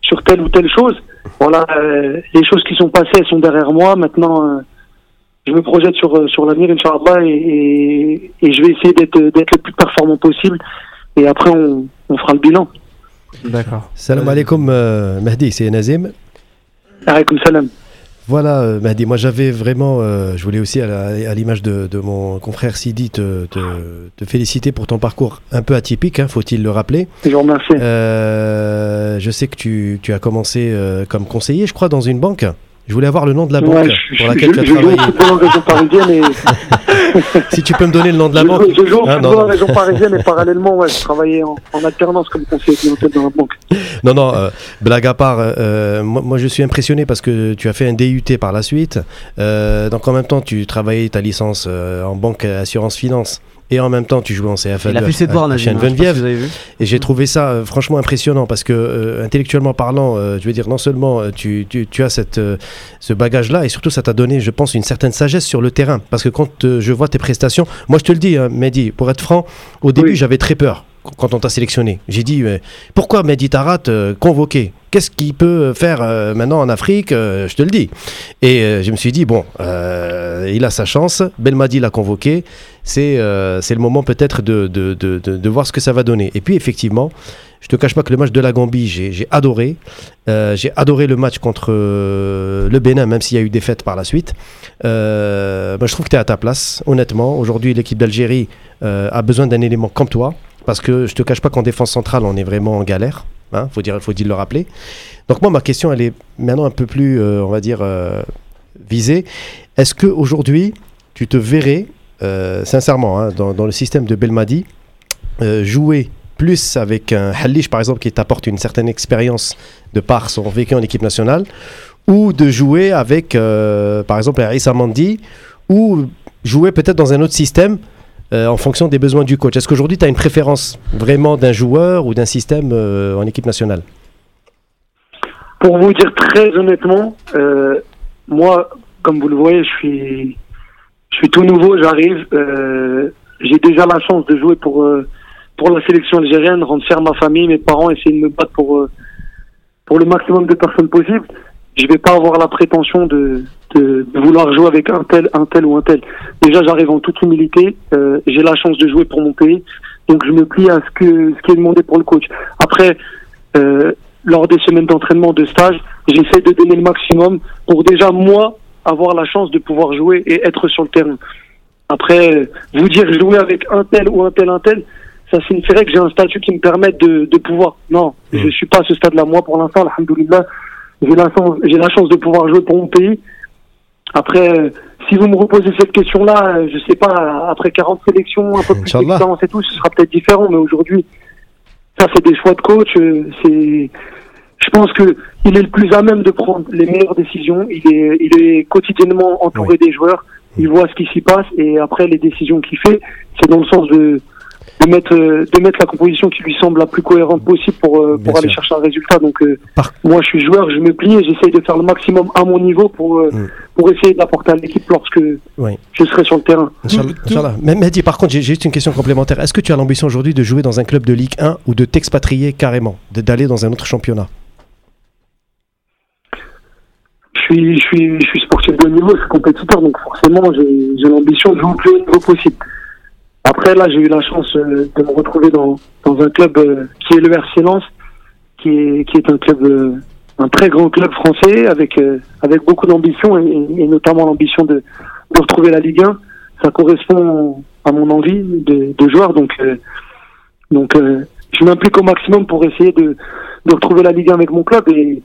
sur telle ou telle chose. Voilà, euh, les choses qui sont passées, elles sont derrière moi. Maintenant, euh, je me projette sur sur l'avenir, Inch'Allah, et, et, et je vais essayer d'être d'être le plus performant possible. Et après, on, on fera le bilan. D'accord. Salam alaikum, euh, Mahdi, c'est Nazim. Alaykoum salam. Voilà, euh, Mahdi, moi j'avais vraiment, euh, je voulais aussi à l'image de, de mon confrère Sidi te, te- te féliciter pour ton parcours un peu atypique, hein, faut-il le rappeler. Je vous remercie. Euh, je sais que tu, tu as commencé euh, comme conseiller, je crois, dans une banque. Je voulais avoir le nom de la Ouais, banque je, pour je- laquelle je- tu je as joue au travaillé. football en région parisienne et Si tu peux me donner le nom de la banque. je joue Ah, en non. région parisienne et parallèlement, ouais, je travaillais en, en alternance comme conseiller clientèle dans la banque. Non, non, euh, blague à part, euh, moi, moi, je suis impressionné parce que tu as fait un DUT par la suite. Euh, donc en même temps, tu travaillais ta licence euh, en banque euh, assurance finance. Et en même temps, tu jouais en CFA Il a fait ses devoirs, vu. Et j'ai trouvé ça euh, franchement impressionnant parce que euh, intellectuellement parlant, euh, je veux dire, non seulement euh, tu, tu, tu as cette, euh, ce bagage-là, et surtout ça t'a donné, je pense, une certaine sagesse sur le terrain. Parce que quand euh, je vois tes prestations, moi je te le dis, hein, Mehdi, pour être franc, au début Oui. j'avais très peur quand on t'a sélectionné. J'ai dit, euh, pourquoi Mehdi Tarat euh, convoqué? Qu'est-ce qu'il peut faire euh, maintenant en Afrique Je te le dis. Et je me suis dit, bon, il a sa chance, Belmadi l'a convoqué, c'est le moment peut-être de, voir ce que ça va donner. Et puis effectivement, je te cache pas que le match de la Gambie, j'ai adoré. J'ai adoré le match contre le Bénin, même s'il y a eu des fêtes par la suite. Bah, je trouve que tu es à ta place, honnêtement. Aujourd'hui, l'équipe d'Algérie a besoin d'un élément comme toi. Parce que je te cache pas qu'en défense centrale, on est vraiment en galère. Hein, faut dire, faut dire le rappeler. Donc moi, ma question, elle est maintenant un peu plus, euh, on va dire, euh, visée. Est-ce que aujourd'hui, tu te verrais, euh, sincèrement, hein, dans, le système de Belmadi, jouer plus avec un Halish, par exemple, qui t'apporte une certaine expérience de par son vécu en équipe nationale, ou de jouer avec, par exemple, un ou jouer peut-être dans un autre système euh, en fonction des besoins du coach. Est-ce qu'aujourd'hui, tu as une préférence vraiment d'un joueur ou d'un système euh, en équipe nationale? Pour vous dire très honnêtement, euh, moi, comme vous le voyez, je suis, je suis tout nouveau, j'arrive. J'ai déjà la chance de jouer pour, pour la sélection algérienne, rendre fier ma famille, mes parents, essayer de me battre pour, pour le maximum de personnes possible. Je vais pas avoir la prétention de, de, de vouloir jouer avec un tel, un tel ou un tel. Déjà, j'arrive en toute humilité. euh, J'ai la chance de jouer pour mon pays, donc je me plie à ce que ce qui est demandé pour le coach. Après, euh, lors des semaines d'entraînement, de stage, j'essaie de donner le maximum pour déjà moi avoir la chance de pouvoir jouer et être sur le terrain. Après, vous dire jouer avec un tel ou un tel, un tel, ça signifierait que j'ai un statut qui me permette de, de pouvoir. Non, Mm. je suis pas à ce stade-là. Moi, pour l'instant, alhamdoulilah, j'ai la chance, j'ai la chance de pouvoir jouer pour mon pays. Après, euh, si vous me reposez cette question-là, euh, je sais pas, après 40 sélections, un peu plus d'expérience et tout, ce sera peut-être différent, mais aujourd'hui, ça c'est des choix de coach, euh, c'est, je pense que il est le plus à même de prendre les meilleures décisions. Il est, il est quotidiennement entouré des joueurs. Il voit ce qui s'y passe et après les décisions qu'il fait, c'est dans le sens de, de mettre, de mettre la composition qui lui semble la plus cohérente possible pour, euh, Bien pour aller sûr. chercher un résultat. Donc, euh, Par- moi, je suis joueur, je me plie et j'essaye de faire le maximum à mon niveau pour, euh, Mm. pour essayer d'apporter à l'équipe lorsque Oui. je serai sur le terrain. Inch'Allah. Inch'Allah. Mais Mehdi, par contre, j'ai juste une question complémentaire. Est-ce que tu as l'ambition aujourd'hui de jouer dans un club de Ligue 1 ou de t'expatrier carrément, d'aller dans un autre championnat? Je suis, je suis, je suis sportif de haut niveau, je suis compétiteur, donc forcément, j'ai j'ai l'ambition de jouer au plus haut niveau possible. Après, là, j'ai eu la chance euh, de me retrouver dans, dans un club euh, qui est le RC Lens, qui est, qui est un club, euh, un très grand club français avec, avec beaucoup d'ambition et, et notamment l'ambition de, de retrouver la Ligue 1. Ça correspond à mon envie de, de joueur, donc, euh, donc euh, je m'implique au maximum pour essayer de, de retrouver la Ligue 1 avec mon club et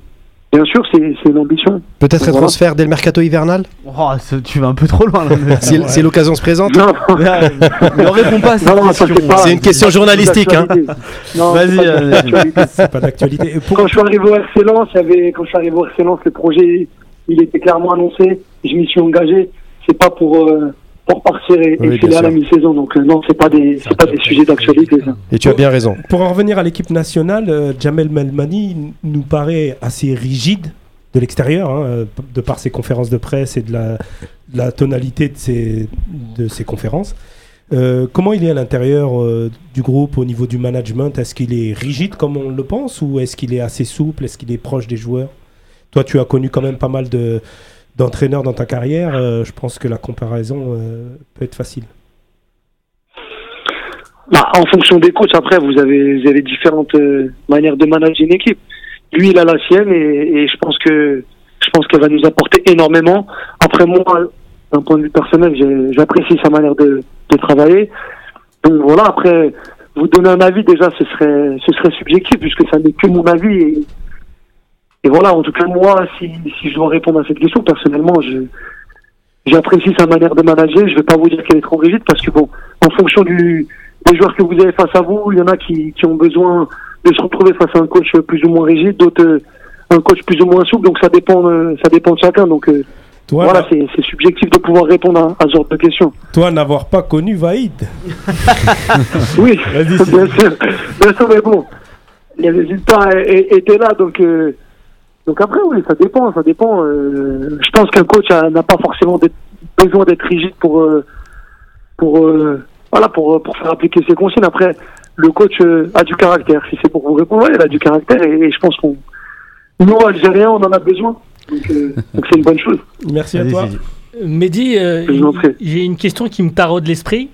bien sûr, c'est c'est une ambition. Peut-être un Voilà. transfert dès le mercato hivernal Oh, tu vas un peu trop loin là. <laughs> Si, Ouais. si l'occasion se présente Non, <laughs> ne réponds pas à <laughs> cette non, non, ça question. c'est. C'est une question journalistique, hein. Vas-y, c'est pas d'actualité. C'est Quand je suis arrivé au RC Lens, il y avait, quand je suis arrivé au RC Lens, le projet, il était clairement annoncé. Je m'y suis engagé. C'est pas pour, euh, pour partir et, Oui, et à la mi-saison. Donc, euh, non, c'est pas des, c'est pas des sujets d'actualité, ça. Et tu as bien raison. Pour en revenir à l'équipe nationale, euh, Jamel Melmani nous paraît assez rigide de l'extérieur, hein, euh, de par ses conférences de presse et de la, de la tonalité de ses, de ses conférences. Euh, comment il est à l'intérieur euh, du groupe au niveau du management? Est-ce qu'il est rigide comme on le pense ou est-ce qu'il est assez souple? Est-ce qu'il est proche des joueurs? Toi, tu as connu quand même pas mal de, d'entraîneurs dans ta carrière. euh, je pense que la comparaison euh, peut être facile. Bah, en fonction des coachs, après, vous avez, avez différentes euh, manières de manager une équipe. Lui, il a la sienne et, je pense que, je pense qu'elle va nous apporter énormément. Après moi, d'un point de vue personnel, j'apprécie sa manière de, travailler. Donc voilà, après, vous donner un avis déjà, ce serait, ce serait subjectif puisque ça n'est que mon avis. Et voilà, en tout cas, moi, si, si je dois répondre à cette question, personnellement, je, j'apprécie sa manière de manager. Je vais pas vous dire qu'elle est trop rigide parce que bon, en fonction du, des joueurs que vous avez face à vous, il y en a qui, qui ont besoin de se retrouver face à un coach plus ou moins rigide, d'autres euh, un coach plus ou moins souple. Donc ça dépend, euh, ça dépend de chacun. Donc euh, Toi, voilà, c'est, c'est subjectif de pouvoir répondre à, à ce genre de questions. toi n'avoir pas connu Vaïd. <laughs> Oui, bien sûr, bien sûr, mais bon, les résultats étaient là, donc euh, donc après oui, ça dépend, ça dépend. euh, je pense qu'un coach n'a pas forcément besoin d'être rigide pour euh, pour euh, voilà pour pour faire appliquer ses consignes. Après, le coach euh, a du caractère. Si c'est pour vous répondre, ouais, il a du caractère et, et je pense qu'on nous Algériens, on en a besoin. Donc euh, <laughs> c'est une bonne chose. Merci à toi. Mehdi, euh, j'ai une question qui me taraude l'esprit.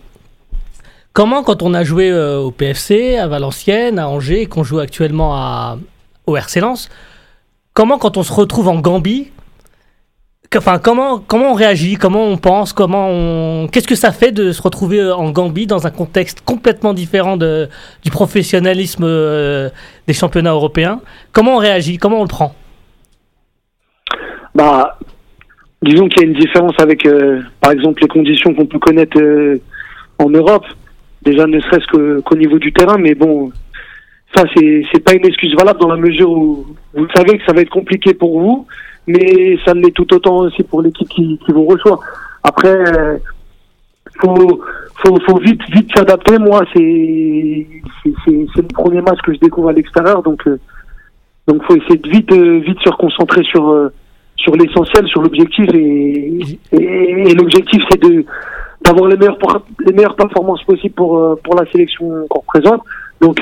Comment, quand on a joué euh, au PFC, à Valenciennes, à Angers, et qu'on joue actuellement à, au RC Lens, comment, quand on se retrouve en Gambie, enfin, comment, comment on réagit, comment on pense, comment on... qu'est-ce que ça fait de se retrouver euh, en Gambie dans un contexte complètement différent du professionnalisme euh, des championnats européens? Comment on réagit? Comment on le prend? Bah, disons qu'il y a une différence avec, euh, par exemple, les conditions qu'on peut connaître en Europe. Déjà, ne serait-ce qu'au niveau du terrain, mais bon, ça, c'est pas une excuse valable dans la mesure où vous savez que ça va être compliqué pour vous, mais ça l'est tout autant aussi pour l'équipe qui, vous reçoit. Après, euh, faut, faut, faut vite, vite s'adapter. Moi, c'est c'est- le premier match que je découvre à l'extérieur, donc euh, donc faut essayer de vite, euh, vite se reconcentrer sur euh, sur l'essentiel, sur l'objectif et, l'objectif c'est de d'avoir les meilleures les meilleures performances possibles pour euh, pour la sélection qu'on représente. Donc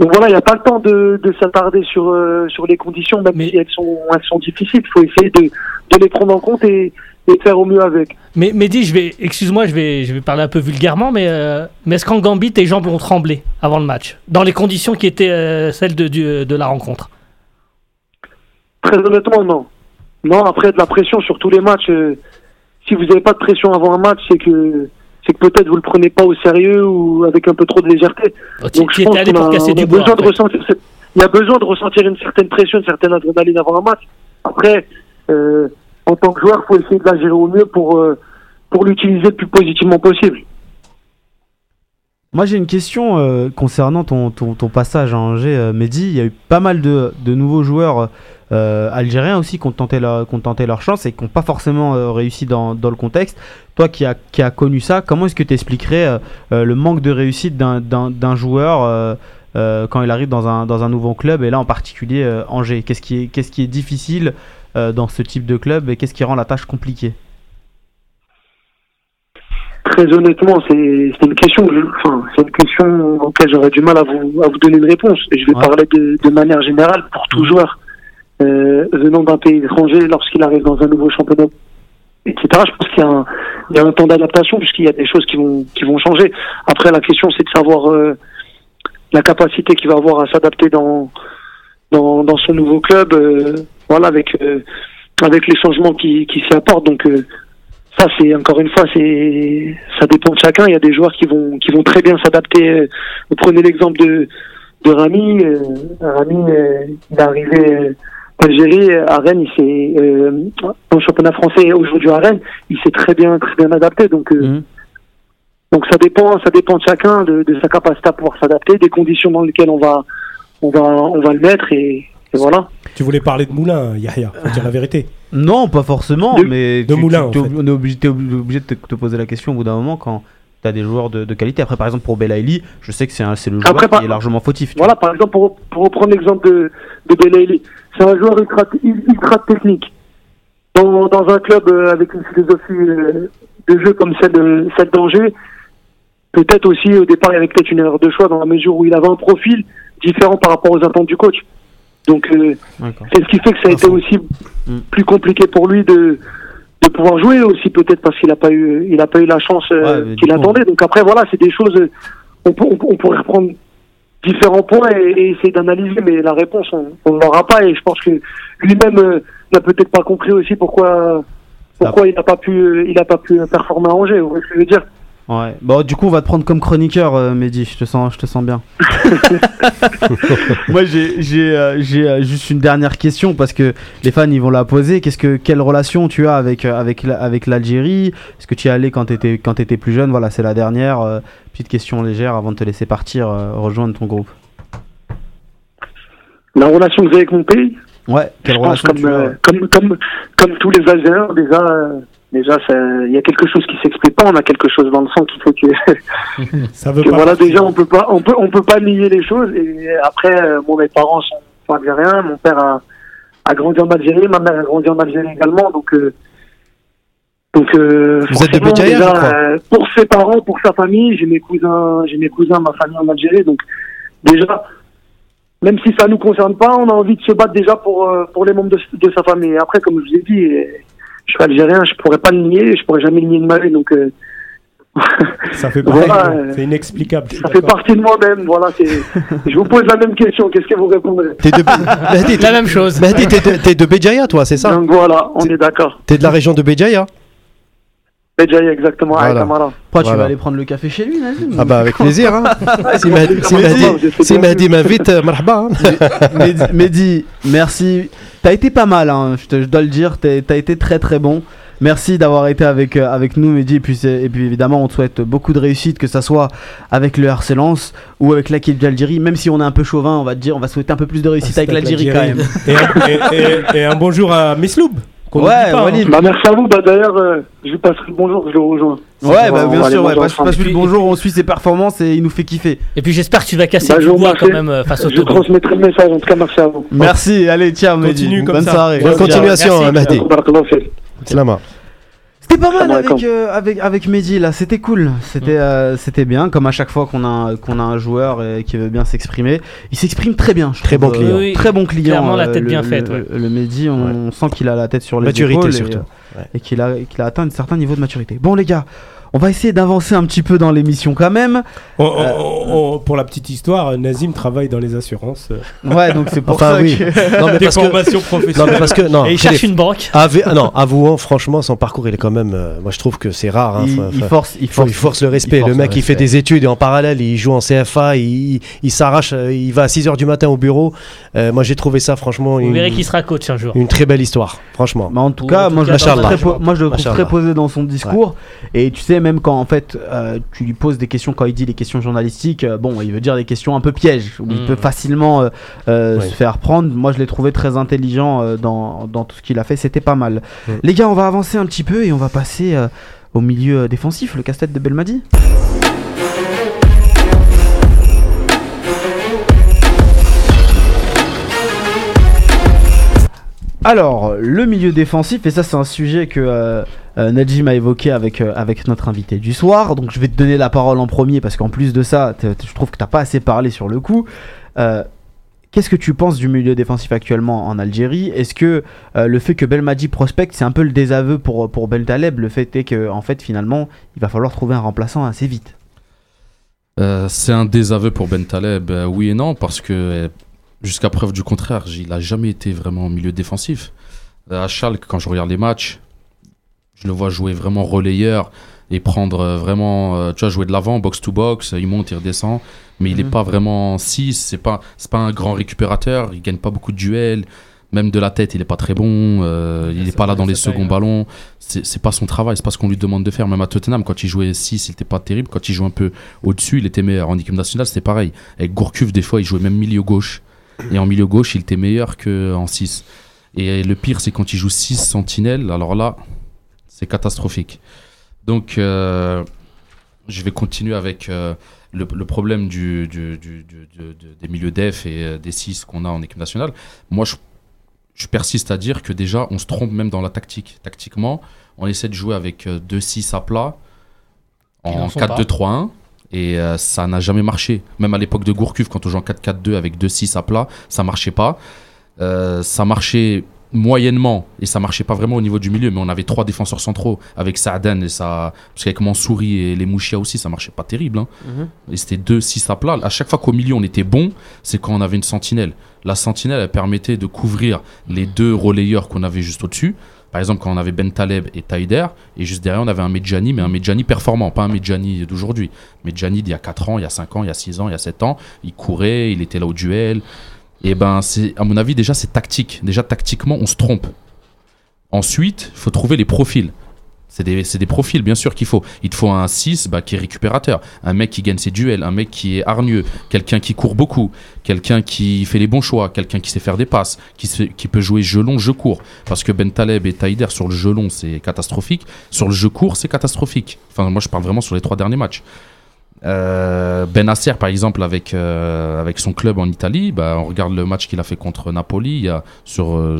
donc voilà, il n'y a pas le temps de, de s'attarder sur euh, sur les conditions, même Mais- si elles sont elles sont difficiles. Il faut essayer de de les prendre en compte et, et de faire au mieux avec. Mais Mehdi, je vais, excuse-moi, je vais, je vais parler un peu vulgairement, mais, euh, mais est-ce qu'en Gambie, tes jambes ont tremblé avant le match Dans les conditions qui étaient euh, celles de, du- de la rencontre? Très honnêtement, non. Non, après de la pression sur tous les matchs. euh, si vous n'avez pas de pression avant un match, c'est que c'est que peut-être vous le prenez pas au sérieux ou avec un peu trop de légèreté. Tu Donc je pense qu'on pour a, on besoin de ressentir. Il y a besoin de ressentir une certaine pression, une certaine adrénaline avant un match. Après, euh, en tant que joueur, faut essayer de la gérer au mieux pour euh, pour l'utiliser le plus positivement possible. Moi j'ai une question euh, concernant ton, ton, ton passage à Angers, euh, Mehdi. Il y a eu pas mal de, de nouveaux joueurs euh, algériens aussi qui ont tenté leur, qui ont tenté leur chance et qui n'ont pas forcément euh, réussi dans, dans le contexte. Toi qui as qui a connu ça, comment est-ce que tu expliquerais euh, euh, le manque de réussite d'un- joueur euh, euh, quand il arrive dans un, dans un nouveau club et là en particulier euh, Angers? Qu'est-ce qui, est- qu'est-ce qui est difficile euh, dans ce type de club et qu'est-ce qui rend la tâche compliquée? Très honnêtement, c'est une question, enfin, c'est une question auquel j'aurais du mal à vous, à vous donner une réponse. Et je vais Ouais. parler de, de manière générale pour tout joueur euh, venant d'un pays étranger lorsqu'il arrive dans un nouveau championnat, etc. Je pense qu'il y a un, il y a un temps d'adaptation puisqu'il y a des choses qui vont, qui vont changer. Après, la question, c'est de savoir euh, la capacité qu'il va avoir à s'adapter dans, dans, dans son nouveau club, euh, voilà, avec, euh, avec les changements qui, qui s'y apportent. Donc, euh, ça c'est encore une fois c'est ça dépend de chacun il y a des joueurs qui vont qui vont très bien s'adapter Euh, vous prenez l'exemple de de Rami euh, Rami euh, il est arrivé euh, d'Algérie à Rennes il s'est euh, dans le championnat français aujourd'hui à Rennes il s'est très bien très bien adapté donc euh, Mhm. donc ça dépend ça dépend de chacun de, de sa capacité à pouvoir s'adapter des conditions dans lesquelles on va on va on va le mettre et, et voilà Tu voulais parler de Moulin, Yahya, faut dire la vérité. Non, pas forcément, De- mais de tu- Moulin, tu- en t'es fait. ob- on est obligé de te, te poser la question au bout d'un moment quand tu as des joueurs de, de qualité. Après, par exemple, pour Belaïli, je sais que c'est le joueur Après, qui est largement fautif. Voilà, par exemple, pour, pour reprendre l'exemple de, de Belaïli, c'est un joueur ultra, ultra technique. Dans, dans un club euh, avec une philosophie euh, de jeu comme celle de- celle d'Angers, peut-être aussi au départ il y avait peut-être une erreur de choix dans la mesure où il avait un profil différent par rapport aux attentes du coach. Donc euh, c'est ce qui fait que ça a été aussi Mm. plus compliqué pour lui de, de pouvoir jouer aussi peut-être parce qu'il n'a pas eu il a pas eu la chance euh, Ouais, qu'il attendait. Donc après voilà, c'est des choses euh, on, on, on pourrait reprendre différents points et, et essayer d'analyser, mais la réponse, on ne l'aura pas. Et je pense que lui-même euh, n'a peut-être pas compris aussi pourquoi, pourquoi il n'a pas pu, il a pas pu performer à Angers. Vous voyez ce que je veux dire? Ouais. Bon, du coup, on va te prendre comme chroniqueur, euh, Mehdi. Je te sens, je te sens bien. <laughs> Moi, j'ai, j'ai, euh, j'ai euh, juste une dernière question parce que les fans, ils vont la poser. Qu'est-ce que, quelle relation tu as avec, avec, avec l'Algérie? Est-ce que tu y es allé quand tu étais, quand étais plus jeune? Voilà, c'est la dernière. euh, petite question légère avant de te laisser partir, euh, rejoindre ton groupe. La relation que j'ai avec mon pays, Ouais, quelle je pense relation comme, tu as comme, comme, comme tous les Algériens, déjà, euh, déjà, ça- il y a quelque chose qui s'explique pas. On a quelque chose dans le sang qui fait que, <laughs> Ça veut que pas voilà, partir. déjà, on peut pas, on peut, on peut pas nier les choses. Et après, euh, bon, mes parents sont, sont algériens. Mon père a, a grandi en Algérie, ma mère a grandi en Algérie également. Donc, euh, donc, euh, Vous êtes déjà, euh, pour ses parents, pour sa famille, j'ai mes cousins, j'ai mes cousins, ma famille en Algérie. Donc, déjà, même si ça nous concerne pas, on a envie de se battre déjà pour euh, pour les membres de, de sa famille. Et après, comme je vous ai dit, je suis algérien, je pourrais pas le nier, je pourrais jamais le nier de ma vie. Donc, euh, Ça fait <laughs> Voilà, euh, c'est inexplicable. ça fait partie de moi-même. Voilà, c'est. je vous pose la même question. Qu'est-ce que vous répondrez? T'es de, <laughs> La même chose. T'es de, Béjaïa, toi, c'est ça? Donc voilà, on est d'accord. T'es de la région de Béjaïa? Exactement. Voilà. Avec Tamara. Pourquoi tu Voilà. vas aller prendre le café chez lui, Nazim Ah bah avec plaisir. Hein. <laughs> si Mehdi, m'invite, euh, marhaba. hein. <laughs> Mehdi, merci. T'as été pas mal, hein, je, te- je dois le dire. T'as été très très bon. Merci d'avoir été avec, euh, avec nous, Mehdi. Et puis, c'est- et puis évidemment, on te souhaite beaucoup de réussite, que ça soit avec le RC Lens ou avec l'équipe d'Algérie. Même si on est un peu chauvin, on va te dire, on va souhaiter un peu plus de réussite avec l'Algérie quand même. Et, un- et- et- et un bonjour à Misloub. Ouais, pas, hein. Bah, merci à vous. Bah, D'ailleurs, euh, je lui passerai le bonjour, je le rejoins. Ouais, bah, bien sûr, ouais, passe, ensemble. passe lui le bonjour, on suit ses performances et il nous fait kiffer. Et puis j'espère que tu vas casser Bah, du vous bois quand même euh, face au Je transmettrai le message. En tout cas, merci à vous. Merci, allez, tiens, Mehdi. Continue comme Bonne ça. soirée. Bonne continuation. Mehdi. Slama. C'était pas mal Salam avec, euh, avec, avec Mehdi là, c'était cool, c'était euh, c'était bien, comme à chaque fois qu'on a, qu'on a un joueur euh, qui veut bien s'exprimer. Il s'exprime très bien, je Très trouve, bon euh, client. Oui. Très bon client. Clairement, la euh, tête le- bien le- faite, ouais. Le, le Mehdi, on sent qu'il a la tête sur les Maturité épaules et, surtout. euh, Ouais. et qu'il a, qu'il a atteint un certain niveau de maturité. Bon les gars, on va essayer d'avancer un petit peu dans l'émission quand même. On- on- on- pour la petite histoire, Nazim travaille dans les assurances. Ouais, donc c'est pour Enfin, ça oui. que... Non, mais des parce que. formations Non, professionnelles. mais parce que. Non, Et il cherche une banque. ah, non, avouons, franchement, son parcours, il est quand même. euh, moi, je trouve que c'est rare. hein. il, Enfin, il enfin, force, il force, il force le respect. il force le mec, le il fait des études et en parallèle, il joue en CFA, il, il- il s'arrache, euh, il va à 6h du matin au bureau. Euh, moi, j'ai trouvé ça, franchement, Vous une, verrez qui sera coach un jour. une très belle histoire. Franchement. Mais en tout Ou cas, en tout moi, je cas, po- moi je le trouve très posé dans son discours. Et tu sais, même quand en fait euh, tu lui poses des questions, quand il dit les questions journalistiques, euh, bon, il veut dire des questions un peu pièges, où il Mm. peut facilement euh, Oui. se faire prendre. Moi, je l'ai trouvé très intelligent dans, dans tout ce qu'il a fait, c'était pas mal. Les gars, on va avancer un petit peu et on va passer au milieu défensif, le casse-tête de Belmadi. Alors, le milieu défensif, et ça c'est un sujet que euh, euh, Najim a évoqué avec, euh, avec notre invité du soir, donc je vais te donner la parole en premier parce qu'en plus de ça, je trouve que t'as pas assez parlé sur le coup. Euh, Qu'est-ce que tu penses du milieu défensif actuellement en Algérie? Est-ce que euh, le fait que Belmadi prospecte, c'est un peu le désaveu pour, pour Le fait est que, en fait, finalement, il va falloir trouver un remplaçant assez vite. C'est un désaveu pour Ben Taleb, euh, oui et non, parce que jusqu'à preuve du contraire, il n'a jamais été vraiment au milieu défensif. À Schalke, quand je regarde les matchs, je le vois jouer vraiment relayeur et prendre euh, vraiment, euh, tu vois, jouer de l'avant, box to box, il monte, il redescend, mais il n'est Mhm. pas vraiment 6, c'est pas, c'est pas un grand récupérateur, il gagne pas beaucoup de duels, même de la tête, il est pas très bon, euh, il Ça est pas là dans les ça taille, seconds ouais. ballons, c'est pas son travail, c'est pas ce qu'on lui demande de faire, même à Tottenham, quand il jouait 6, il était pas terrible, quand il jouait un peu au-dessus, il était meilleur. En équipe nationale, c'était pareil. Avec Gourcuff, des fois, il jouait même milieu gauche. Et en milieu gauche, il était meilleur qu'en 6. Et le pire, c'est quand il joue 6 sentinelles, alors là, c'est catastrophique. Donc, euh, je vais continuer avec euh, le, le problème du, du- du- des milieux def et euh, des 6 qu'on a en équipe nationale. Moi, je, je persiste à dire que déjà, on se trompe même dans la tactique. Tactiquement, on essaie de jouer avec 2-6 à plat en n'en sont pas. 4-2-3-1. Et euh, ça n'a jamais marché. Même à l'époque de Gourcuff, quand on joue en 4-4-2 avec 2-6 à plat, ça marchait pas. Euh, ça marchait moyennement, et ça marchait pas vraiment au niveau du milieu, mais on avait trois défenseurs centraux avec Saaden et ça. Parce qu'avec Mansouri et les Mouchia aussi, ça marchait pas terrible. hein. Et c'était 2-6 à plat. À chaque fois qu'au milieu on était bon, c'est quand on avait une sentinelle. La sentinelle, elle permettait de couvrir les deux relayeurs qu'on avait juste au-dessus. Par exemple, quand on avait Ben Taleb et Taider, et juste derrière, on avait un Medjani, mais un Medjani performant, pas un Medjani d'aujourd'hui. Medjani d'il y a 4 ans, il y a 5 ans, il y a 6 ans, il y a 7 ans, il courait, il était là au duel. Et ben, c'est, à mon avis, déjà, c'est tactique. Déjà, tactiquement, on se trompe. Ensuite, il faut trouver les profils. C'est des, des profils, bien sûr, qu'il faut. Il te faut un 6 bah, qui est récupérateur, un mec qui gagne ses duels, un mec qui est hargneux, quelqu'un qui court beaucoup, quelqu'un qui fait les bons choix, quelqu'un qui sait faire des passes, qui, peut jouer jeu long, jeu court. Parce que Ben Taleb et Taider, sur le jeu long, c'est catastrophique. Sur le jeu court, c'est catastrophique. Enfin, moi, je parle vraiment sur les trois derniers matchs. Euh, ben Nasser, par exemple, avec, euh, avec son club en Italie, bah, on regarde le match qu'il a fait contre Napoli. Il y a sur, euh,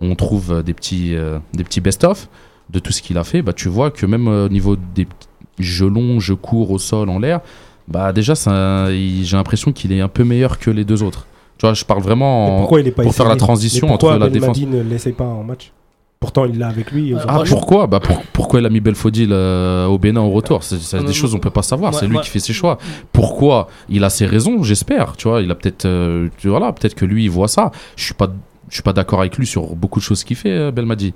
on trouve des petits, euh, des petits best-of de tout ce qu'il a fait. Bah, tu vois que même au niveau des jeux longs, jeux courts au sol, en l'air, bah, déjà, j'ai l'impression qu'il est un peu meilleur que les deux autres. Tu vois, je parle vraiment en- pourquoi il est pas pour faire la transition pourquoi entre la défense. ne l'essaye pas en match? Pourtant, il l'a avec lui. aux Ah, pourquoi bah, pour- Pourquoi il a mis Belfodil euh, au Bénin au retour C'est Ah, des choses moi- on peut pas savoir. c'est lui qui fait ses choix. Pourquoi Il a ses raisons, j'espère. Tu vois, il a peut-être, euh, voilà, peut-être que lui il voit ça. Je suis pas, je suis pas d'accord avec lui sur beaucoup de choses qu'il fait, euh, Belmadi.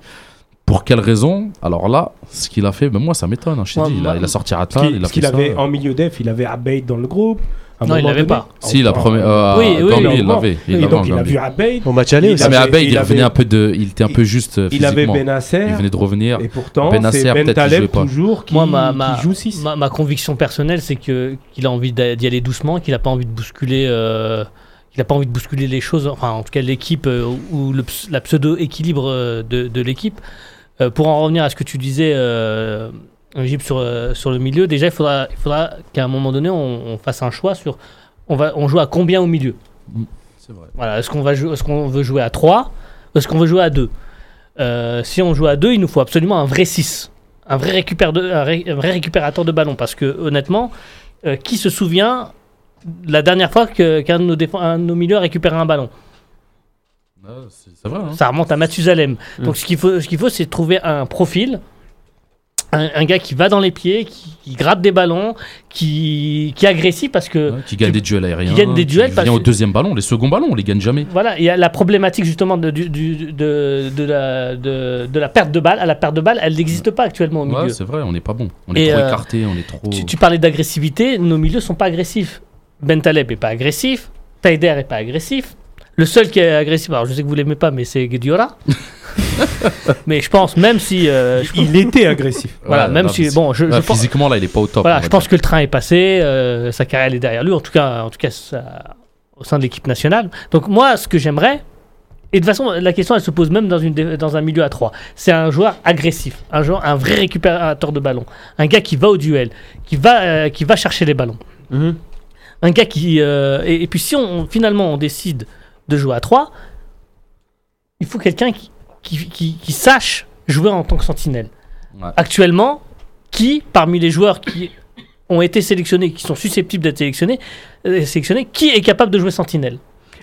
Pour quelle raison? Alors là, ce qu'il a fait, ben moi ça m'étonne. hein, je t'ai dit, il, a, moi- il a sorti Parce Atal, qu'il avait en milieu def, il avait Abeid dans le groupe. À un Non, il l'avait pas. Si, la Encore, première. euh, Oui, oui, Gambie, il l'avait. Il donc, il a vu Abeid. Au match aller Il aussi. Ah, mais Abeid, il, il revenait avait- un peu de, il était un peu juste euh, Il avait. Benasser. Il venait de revenir. Et pourtant, Benasser, peut-être Ben qu'il jouait Taleb pas. toujours qui, Moi, ma, ma, qui joue 6. ma, ma conviction personnelle, c'est que qu'il a envie d'y aller doucement, qu'il n'a pas envie de bousculer, euh, qu'il a pas envie de bousculer les choses. Enfin, en tout cas, l'équipe euh, ou le la pseudo équilibre euh, de, de l'équipe. Euh, pour en revenir à ce que tu disais, Gilles, sur euh, sur le milieu, déjà, il faudra, il faudra qu'à un moment donné, on, on fasse un choix sur on va on joue à combien au milieu? C'est vrai. Voilà, est-ce qu'on va jouer, est-ce qu'on veut jouer à 3 ou est-ce qu'on veut jouer à 2 Euh, Si on joue à 2, il nous faut absolument un vrai 6. Un vrai, récupère de- un ré- un vrai récupérateur de ballon. Parce que honnêtement, euh, qui se souvient de la dernière fois que- qu'un de, nos défen- un de nos milieux a récupéré un ballon? Ah, c'est c'est vrai. hein. Ça remonte à Mathusalem. Mm. Donc ce qu'il faut, ce qu'il faut, c'est trouver un profil. Un, un gars qui va dans les pieds, qui, qui gratte des ballons, qui, qui est agressif parce que Ouais, qui gagne des duels aériens. gagne des duels Qui parce vient au deuxième ballon. Les seconds ballons, on les gagne jamais. Voilà, il y a la problématique justement de, du- de, de la, de, de la perte de balle. À la perte de balle, elle n'existe pas actuellement au milieu. Ouais, c'est vrai, on n'est pas bon. On est Et, trop euh, écarté, on est trop. tu, tu parlais d'agressivité, nos milieux sont pas agressifs. Ben Taleb est pas agressif, Taider est pas agressif. Le seul qui est agressif, alors je sais que vous l'aimez pas, mais c'est Guediola. <laughs> <laughs> mais je pense, même si. euh, je- Il était agressif. voilà, Ouais, même si. Bon, je, Ouais, je pense, physiquement, là, il est pas au top. voilà, je pense que le train est passé, euh, sa carrière est derrière lui, en tout cas, en tout cas ça- au sein de l'équipe nationale. Donc, moi, ce que j'aimerais. Et de toute façon, la question, elle se pose même dans, une, dans un milieu à 3. C'est un joueur agressif, un, joueur, un vrai récupérateur de ballon, un gars qui va au duel, qui va, euh, qui va chercher les ballons. Mhm. Un gars qui. euh, et, et puis, si on, finalement on décide de jouer à 3, il faut quelqu'un qui, qui, qui- qui sache jouer en tant que sentinelle. Ouais. Actuellement, qui, parmi les joueurs qui ont été sélectionnés, qui sont susceptibles d'être sélectionnés, euh, sélectionnés, qui est capable de jouer sentinelle?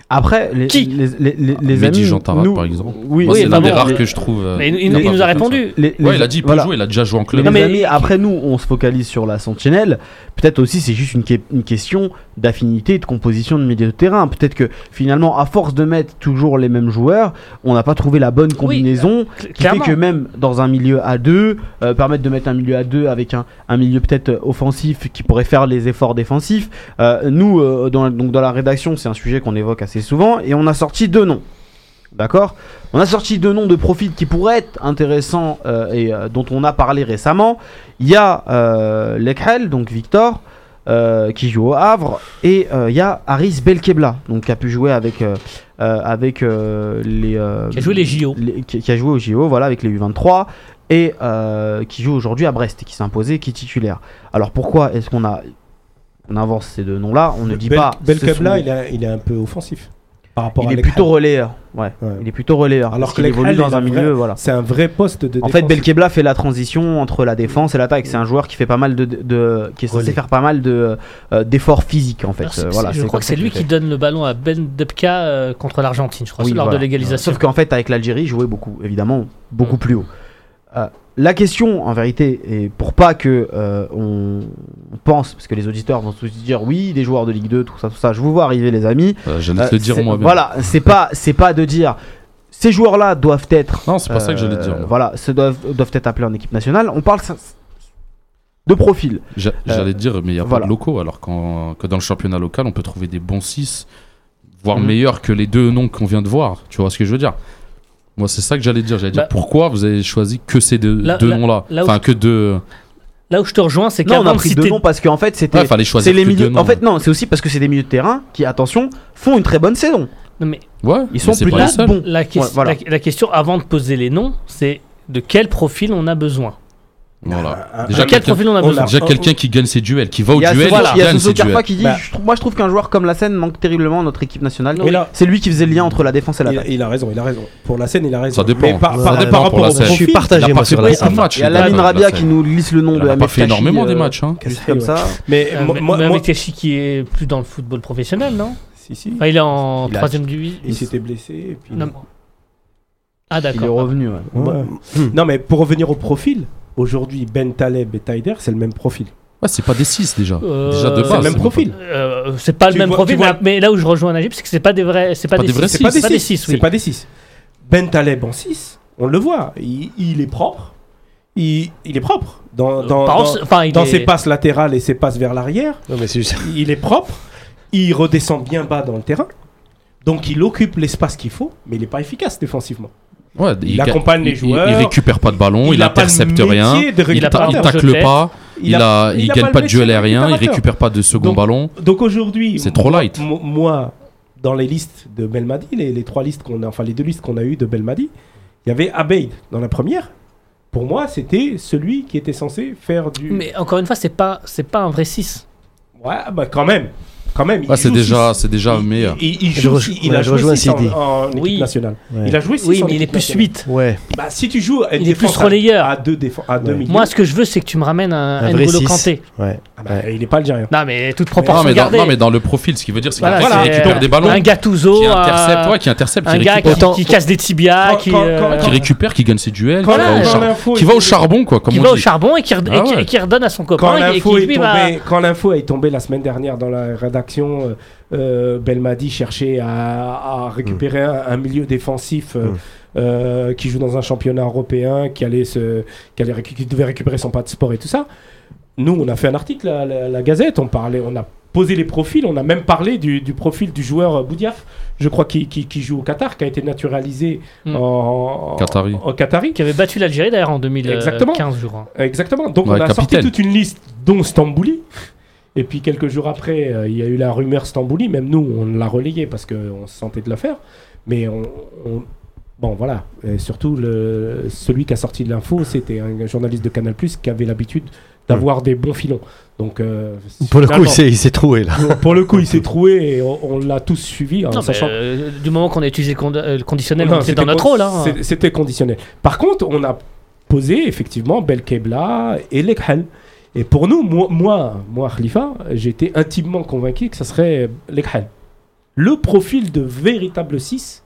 Après, les, Qui les, les, les, les Mehdi amis. Jean Tarat, nous- par exemple. Oui, Moi, Oui, c'est bah l'un des rares les- que je trouve. euh, Mais il, il- capable il nous a répondu. les- les- ça. Ouais, il a dit, il peut voilà. jouer, il a déjà joué en club. Non, mais- amis, après nous, on se focalise sur la sentinelle. Peut-être aussi, c'est juste une, que- une question d'affinité et de composition de milieu de terrain. Peut-être que finalement, à force de mettre toujours les mêmes joueurs, on n'a pas trouvé la bonne combinaison Cl- qui clairement. fait que même dans un milieu à deux, euh, permettre de mettre un milieu à deux avec un, un milieu peut-être euh, offensif qui pourrait faire les efforts défensifs. Euh, nous, euh, dans, donc dans la rédaction, c'est un sujet qu'on évoque assez souvent et on a sorti deux noms. D'accord? On a sorti deux noms de profils qui pourraient être intéressants euh, et euh, dont on a parlé récemment. Il y a euh, Lekhel, donc Victor, qui joue au Havre, et il y a Haris Belkebla, donc qui a pu jouer avec, avec les, Qui a joué les JO. les- qui, qui a joué au JO, voilà, avec les U23, et qui joue aujourd'hui à Brest, et qui s'est imposé, qui est titulaire. Alors pourquoi est-ce qu'on a on avance ces deux noms-là On ne dit Bel- pas. Belkebla, sont- il, est un peu offensif. par rapport Il à est plutôt relayeur. Ouais. Ouais. Il est plutôt relayeur. Alors qu'il évolue dans un milieu, voilà. C'est un vrai poste de En fait. Belkebla fait la transition entre la défense et l'attaque. C'est un joueur qui fait pas mal de, de- qui est censé Relais. faire pas mal de euh, d'efforts physiques en fait. Alors, Euh, voilà, je c'est crois que c'est lui qui donne le ballon à Ben Depka euh, contre l'Argentine, je crois, Oui, lors voilà. de l'égalisation. Sauf qu'en fait, avec l'Algérie, il jouait beaucoup, évidemment, beaucoup Mm. plus haut. Euh, la question, en vérité, et pour pas que euh, on pense, parce que les auditeurs vont tous dire oui, des joueurs de Ligue 2, tout ça, tout ça. Je vous vois arriver, les amis. Euh, J'allais Euh, te le dire c'est- moi-même. Voilà, c'est pas, c'est pas de dire ces joueurs-là doivent être. Non, c'est pas ça que j'allais euh, dire. moi. Voilà, se doivent, doivent être appelés en équipe nationale. On parle de profil. J'a- J'allais dire, mais il n'y a voilà. pas de locaux, alors que dans le championnat local, on peut trouver des bons 6, voire Mhm. meilleurs que les deux noms qu'on vient de voir. Tu vois ce que je veux dire? Moi, c'est ça que j'allais dire. J'allais Bah, dire pourquoi vous avez choisi que ces deux, là- deux là- noms-là là où Enfin, je- que deux. Là où je te rejoins, c'est Non, on qu'avant a pris deux noms parce qu'en fait, c'était. Ouais, fallait choisir c'est les que milieux. noms. En fait, non, c'est aussi parce que c'est des milieux de terrain qui, attention, font une très bonne saison. Non, mais ouais, Ils sont plus bons. la, voilà. la- la question avant de poser les noms, c'est de quel profil on a besoin. Voilà. Un- Déjà, quel quelqu'un- profil on a besoin Déjà quelqu'un qui gagne ses duels, qui va au Il duel, Soso- qui il y a gagne ses duels. Qui dit Bah. je trouve- Moi, je trouve qu'un joueur comme la scène manque terriblement à notre équipe nationale. C'est lui qui faisait le lien entre la défense et Il a, l'attaque. il a raison, il a raison. Pour la scène, il a raison. Ça dépend. Mais par, Ouais, par, non, par rapport la au. Je suis partagé, Il a moi, sur la Il y a Lamine la Rabia qui nous lisse le nom Il de a Ahmed pas fait énormément euh, des matchs. Hein. comme ça. Mais Euh, Techi qui est plus dans le football professionnel, non si, si. Il est en Il a- troisième division. Il s'était blessé. Et puis... Ah Il est d'accord. revenu. ouais. Ouais. Non, mais pour revenir au profil, aujourd'hui, Ben Taleb et Taider, c'est le même profil. Ouais, c'est pas des 6 déjà. Euh, Déjà de c'est base. C'est le même profil. Euh, c'est pas Tu le même vois- profil, vois- mais, là où je rejoins Najib, c'est que c'est pas des vrais, c'est pas, Pas des des vrais six. C'est pas des C'est pas des 6. six, C'est oui. pas des 6. Ben Taleb en 6, on le voit. Il, il est propre. Il, il est propre. Dans, dans, Par dans- contre, enfin, il dans est- ses passes latérales et ses passes vers l'arrière, Non, mais c'est juste. il est propre. Il redescend bien bas dans le terrain. Donc il occupe l'espace qu'il faut, mais il n'est pas efficace défensivement. Ouais, Il accompagne les il- joueurs. Il, récupère pas de ballon, il, intercepte rien, il, il tacle pas, il, a, il, gagne pas de duel aérien, il récupère pas de second Donc, ballon. Donc aujourd'hui, C'est trop moi- light. mo- Moi, dans les listes de Belmadi, les, les trois listes qu'on a, enfin les deux listes qu'on a eues de Belmadi, il y avait Abeid dans la première. Pour moi, c'était celui qui était censé faire du. Mais encore une fois, c'est pas, c'est pas un vrai 6. Ouais, bah quand même, quand même. Ouais, c'est déjà, c'est déjà Il- meilleur. Il, joue, il ouais, a joué six en, en équipe Oui. nationale. Ouais. Il a joué six Oui, mais il est plus nationale. 8. Ouais. Bah, si tu joues, une Il est plus défense à- relayeur. à deux, à deux Ouais. Moi, ce que je veux, c'est que tu me ramènes un, Un N'Golo 6. Kanté. Ouais. Ah bah, il est pas algérien. Non, mais toute Non proportion mais, dans, non, mais dans le profil, ce qui veut dire, c'est qu'il récupère des ballons, Un Gattuso, qui intercepte, ouais, qui intercepte, un qui gars qui, récupère, qui casse des tibias, qui, euh, qui récupère, qui gagne ses duels, qui va au charbon, quoi, qui va au charbon et qui, red- Ah et qui- redonne à son copain quand l'info est tombée la semaine dernière dans la rédaction, euh, euh, Belmadi cherchait à, à récupérer un, un milieu défensif euh, Mm. euh, qui joue dans un championnat européen, qui, allait se, qui, allait récu- qui devait récupérer son pas de sport et tout ça. Nous, on a fait un article à la, la Gazette, on, parlait, on a posé les profils, on a même parlé du, du profil du joueur Boudiaf, je crois, qui, qui, qui joue au Qatar, qui a été naturalisé Mm. en, Qatari. en Qatari. Qui avait battu l'Algérie d'ailleurs en 2015, Exactement. je crois. Exactement. Donc Ouais, on a sorti toute une liste, dont Stambouli. Et puis quelques jours après, euh, il y a eu la rumeur Stambouli. Même nous, on l'a relayé parce qu'on se sentait de le faire. Mais on, on- bon, voilà. Et surtout, le, celui qui a sorti de l'info, c'était un journaliste de Canal qui avait l'habitude d'avoir des bons filons. Donc euh, Pour le coup, il s'est- troué là. pour le coup, il s'est troué et on, on l'a tous suivi Non, mais, sachant euh, du moment qu'on a utilisé le, con- euh, le conditionnel, était dans c'était notre rôle. Hein. c'est- C'était conditionnel. Par contre, on a posé effectivement Belkebla et Lekhal. Et pour nous, moi, moi, moi Khalifa, j'étais intimement convaincu que ça serait Lekhal. Le profil de véritable 6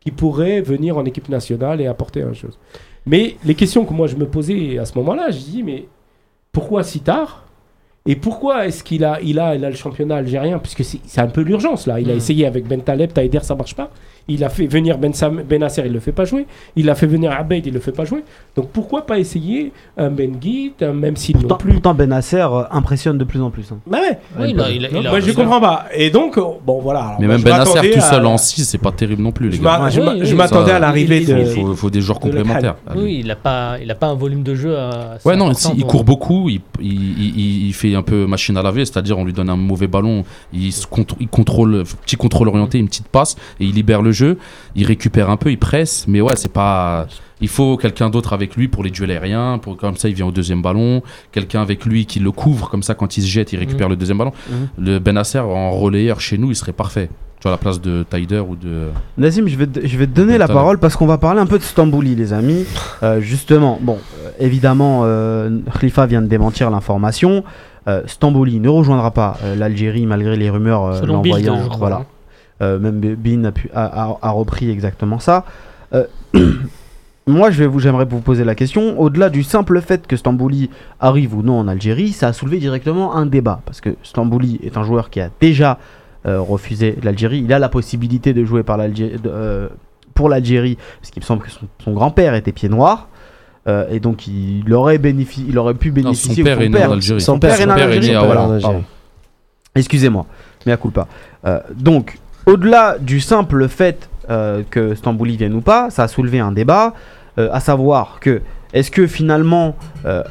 qui pourrait venir en équipe nationale et apporter un chose. Mais les questions que moi je me posais à ce moment-là, je dis mais pourquoi si tard et pourquoi est-ce qu'il a, il a, il a le championnat algérien? Puisque c'est un peu l'urgence là. Il a Mm. essayé avec Ben Taleb, Taider, ça marche pas. Il a fait venir Ben, Sam, ben Nasser, il le fait pas jouer. Il a fait venir Abeid, il le fait pas jouer. Donc pourquoi pas essayer un Ben Guit, un même s'il plus. pourtant, Benacer euh, impressionne de plus en plus. hein. Bah ouais. Oui, il a- il a- il a- Moi je a- comprends pas. Et donc euh, bon voilà. alors, Mais moi, même m'attendais tout à- seul en 6, c'est pas terrible non plus, les Je gars. je Ouais, m'a- oui, je oui, m'attendais à l'arrivée il- de. il- faut, faut des joueurs de complémentaires. Oui, il n'a pas, il a pas un volume de jeu. assez Ouais, non, si, il court beaucoup, il, il, il- il fait un peu machine à laver, c'est-à-dire on lui donne un mauvais ballon, il, se contr- il contrôle, petit contrôle orienté, une petite passe, et il libère le jeu, il récupère un peu, il presse, mais ouais, c'est pas. Il faut quelqu'un d'autre avec lui pour les duels aériens, pour, comme ça il vient au deuxième ballon, quelqu'un avec lui qui le couvre, comme ça quand il se jette, il récupère le deuxième ballon. Mhm. Le Benasser en relayeur chez nous, il serait parfait. tu vois, à la place de Taider ou de. Nazim, je vais, te- je vais te donner la parole parce qu'on va parler un peu de Stambouli, les amis. <laughs> Euh, justement, bon, euh, évidemment, euh, Khalifa vient de démentir l'information. Euh, Stambouli ne rejoindra pas euh, l'Algérie malgré les rumeurs euh, l'envoyant. je crois. Voilà. Euh, même Bin a, pu- a- a- a repris exactement ça. Euh, <clears throat> moi, je vais vous, j'aimerais vous poser la question. Au-delà du simple fait que Stambouli arrive ou non en Algérie, ça a soulevé directement un débat. Parce que Stambouli est un joueur qui a déjà euh, refusé l'Algérie. Il a la possibilité de jouer par l'Algérie, de- euh, pour l'Algérie, parce qu'il me semble que son, son grand-père était pied noir. Euh, et donc, il aurait, bénéfici- il aurait pu Non, bénéficier. son père est né en Algérie. Son père est né en Son père est Algérie. né Hollande. pardon. Excusez-moi, mais à culpa. Euh, donc, au-delà du simple fait euh, que Stambouli vienne ou pas, ça a soulevé un débat, euh, à savoir que est-ce que finalement euh,